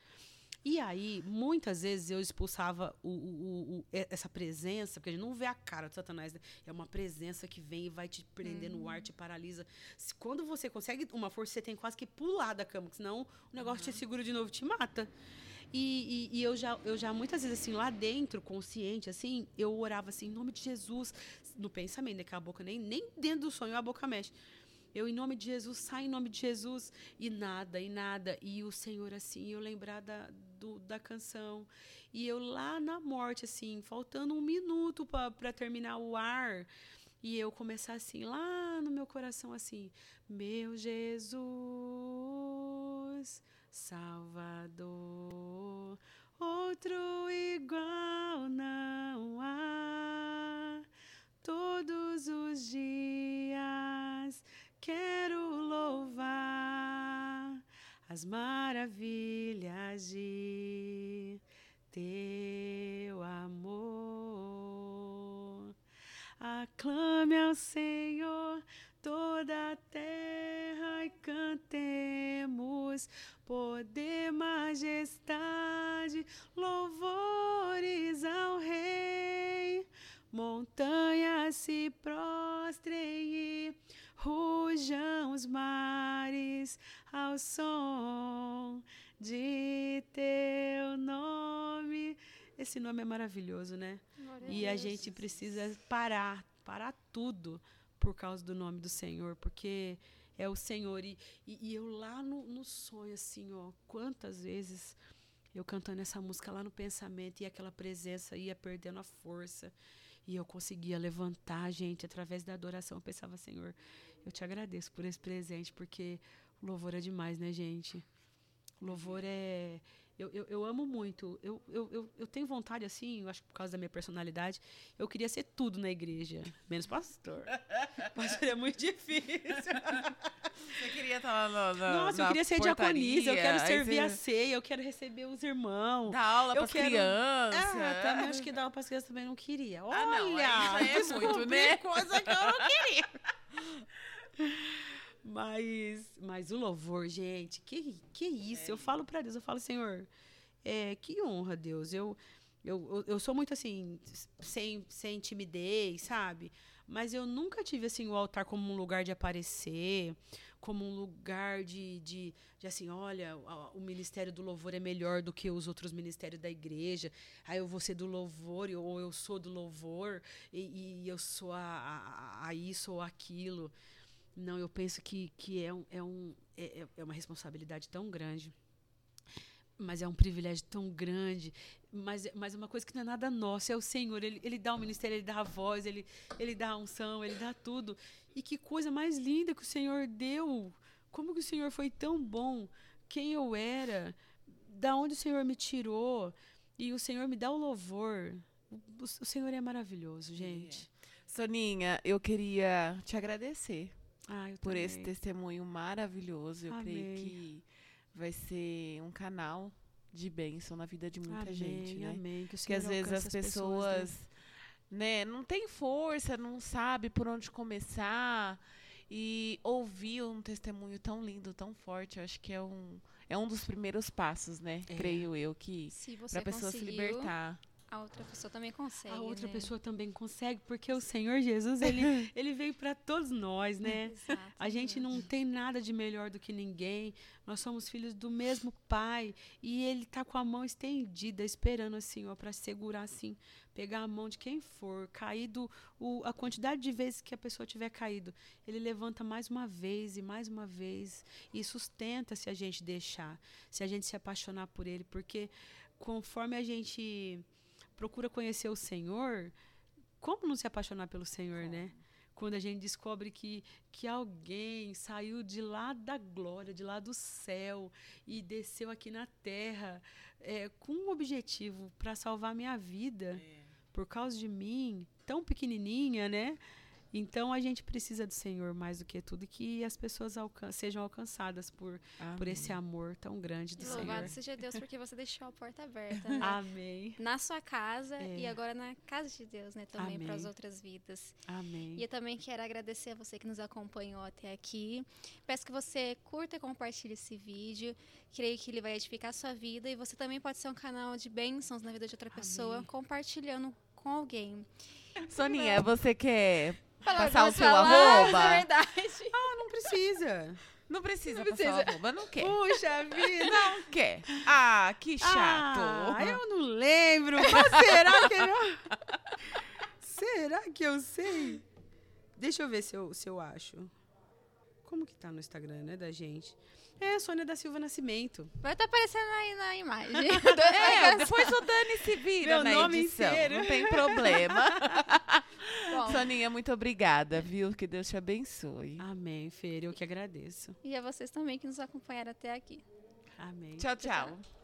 E aí, muitas vezes eu expulsava o, o, o, essa presença, porque a gente não vê a cara do Satanás, né? é uma presença que vem e vai te prender uhum. no ar, uhum. te paralisa. Se, quando você consegue uma força, você tem quase que pular da cama, senão o negócio uhum. te segura de novo te mata. E, e, e, eu, já, eu já, muitas vezes, assim, lá dentro, consciente, assim, eu orava assim, em nome de Jesus, no pensamento, né? Que a boca nem, nem dentro do sonho a boca mexe. Eu, em nome de Jesus, sai em nome de Jesus. E nada, e nada. E o Senhor, assim, eu lembrar da, do, da canção. E eu lá na morte, assim, faltando um minuto para terminar o ar. E eu começar assim, lá no meu coração, assim: Meu Jesus, Salvador, outro igual não há. Todos os dias quero louvar as maravilhas de teu amor. Aclame ao Senhor toda a terra e cantemos poder, majestade, louvores ao Rei. Montanhas se prostrem ao som de teu nome. Esse nome é maravilhoso, né? E a gente precisa parar, parar tudo por causa do nome do Senhor, porque é o Senhor. E, e, e eu lá no, no sonho, assim, ó, quantas vezes eu cantando essa música lá no pensamento e aquela presença ia perdendo a força. E eu conseguia levantar, gente, através da adoração. Eu pensava, Senhor, eu te agradeço por esse presente, porque louvor é demais, né, gente? Louvor é. Eu, eu, eu, amo muito. Eu, eu, eu, eu, tenho vontade, assim, eu acho que por causa da minha personalidade, eu queria ser tudo na igreja, menos pastor. pastor é muito difícil. Você queria estar lá na, Nossa, eu queria ser diaconisa, eu quero servir você... a ceia, eu quero receber os irmãos. Dar aula para quero... crianças. Ah, também acho que dar aula para as crianças também não queria. Olha, ah, não, já é muito, né? coisa que eu não queria. Mas, mas o louvor, gente, que, que isso? Eu falo para Deus, eu falo, Senhor, é, que honra, Deus. Eu, eu, eu sou muito assim, sem, sem timidez, sabe? Mas eu nunca tive assim o altar como um lugar de aparecer, como um lugar de, de, de assim, olha, o, o ministério do louvor é melhor do que os outros ministérios da igreja. Aí eu vou ser do louvor, ou eu sou do louvor, e, e eu sou a, a, a, isso ou aquilo. Não, eu penso que, que é, um, é, um, é, é uma responsabilidade tão grande mas é um privilégio tão grande. Mas, mas é uma coisa que não é nada nosso, é o Senhor. Ele, ele dá o ministério, ele dá a voz, ele, ele dá a unção, ele dá tudo. E que coisa mais linda que o Senhor deu. Como que o Senhor foi tão bom? Quem eu era? Da onde o Senhor me tirou? E o Senhor me dá o louvor. O, o, Senhor é maravilhoso, gente. É. Soninha, eu queria te agradecer ah, por também. esse testemunho maravilhoso. Eu creio que vai ser um canal de bênção na vida de muita amém, gente, né? Amém. Que Porque às vezes as pessoas, pessoas né? né, não tem força, não sabe por onde começar e ouvir um testemunho tão lindo, tão forte, eu acho que é um é um dos primeiros passos, né? É. Creio eu que para a pessoa se libertar. A outra pessoa também consegue. A outra né? pessoa também consegue, porque o Senhor Jesus, ele, ele veio para todos nós, né? Exato, a gente não tem nada de melhor do que ninguém. Nós somos filhos do mesmo Pai. E ele está com a mão estendida, esperando assim, ó, para segurar assim, pegar a mão de quem for, caído, o, a quantidade de vezes que a pessoa tiver caído. Ele levanta mais uma vez e mais uma vez. E sustenta se a gente deixar, se a gente se apaixonar por ele. Porque conforme a gente procura conhecer o Senhor, como não se apaixonar pelo Senhor, né? Quando a gente descobre que, que alguém saiu de lá da glória, de lá do céu e desceu aqui na terra é, com um objetivo para salvar minha vida é. por causa de mim, tão pequenininha, né? Então a gente precisa do Senhor mais do que tudo e que as pessoas alcan sejam alcançadas por, por esse amor tão grande do Louvado Senhor. Louvado seja Deus porque você deixou a porta aberta, né? Amém. Na sua casa é. e agora na casa de Deus, né? Também para as outras vidas. Amém. E eu também quero agradecer a você que nos acompanhou até aqui. Peço que você curta e compartilhe esse vídeo. Creio que ele vai edificar a sua vida e você também pode ser um canal de bênçãos na vida de outra pessoa, Amém. compartilhando com alguém. Soninha, você quer passar o seu arroba? É verdade. Ah, não precisa. Não precisa não passar precisa. o arroba, não quer. Puxa vida. Não quer. Ah, que chato. Ah, eu não lembro. Mas será que eu... será que eu sei? Deixa eu ver se eu, se eu acho. Como que tá no Instagram, né, da gente? É, Sônia da Silva Nascimento. Vai estar tá aparecendo aí na imagem. é, depois o Dani se vira Meu na nome edição. Inteiro. Não tem problema. Bom. Soninha, muito obrigada, viu? Que Deus te abençoe. Amém, Fer. Eu que agradeço. E a vocês também que nos acompanharam até aqui. Amém. tchau. tchau. tchau.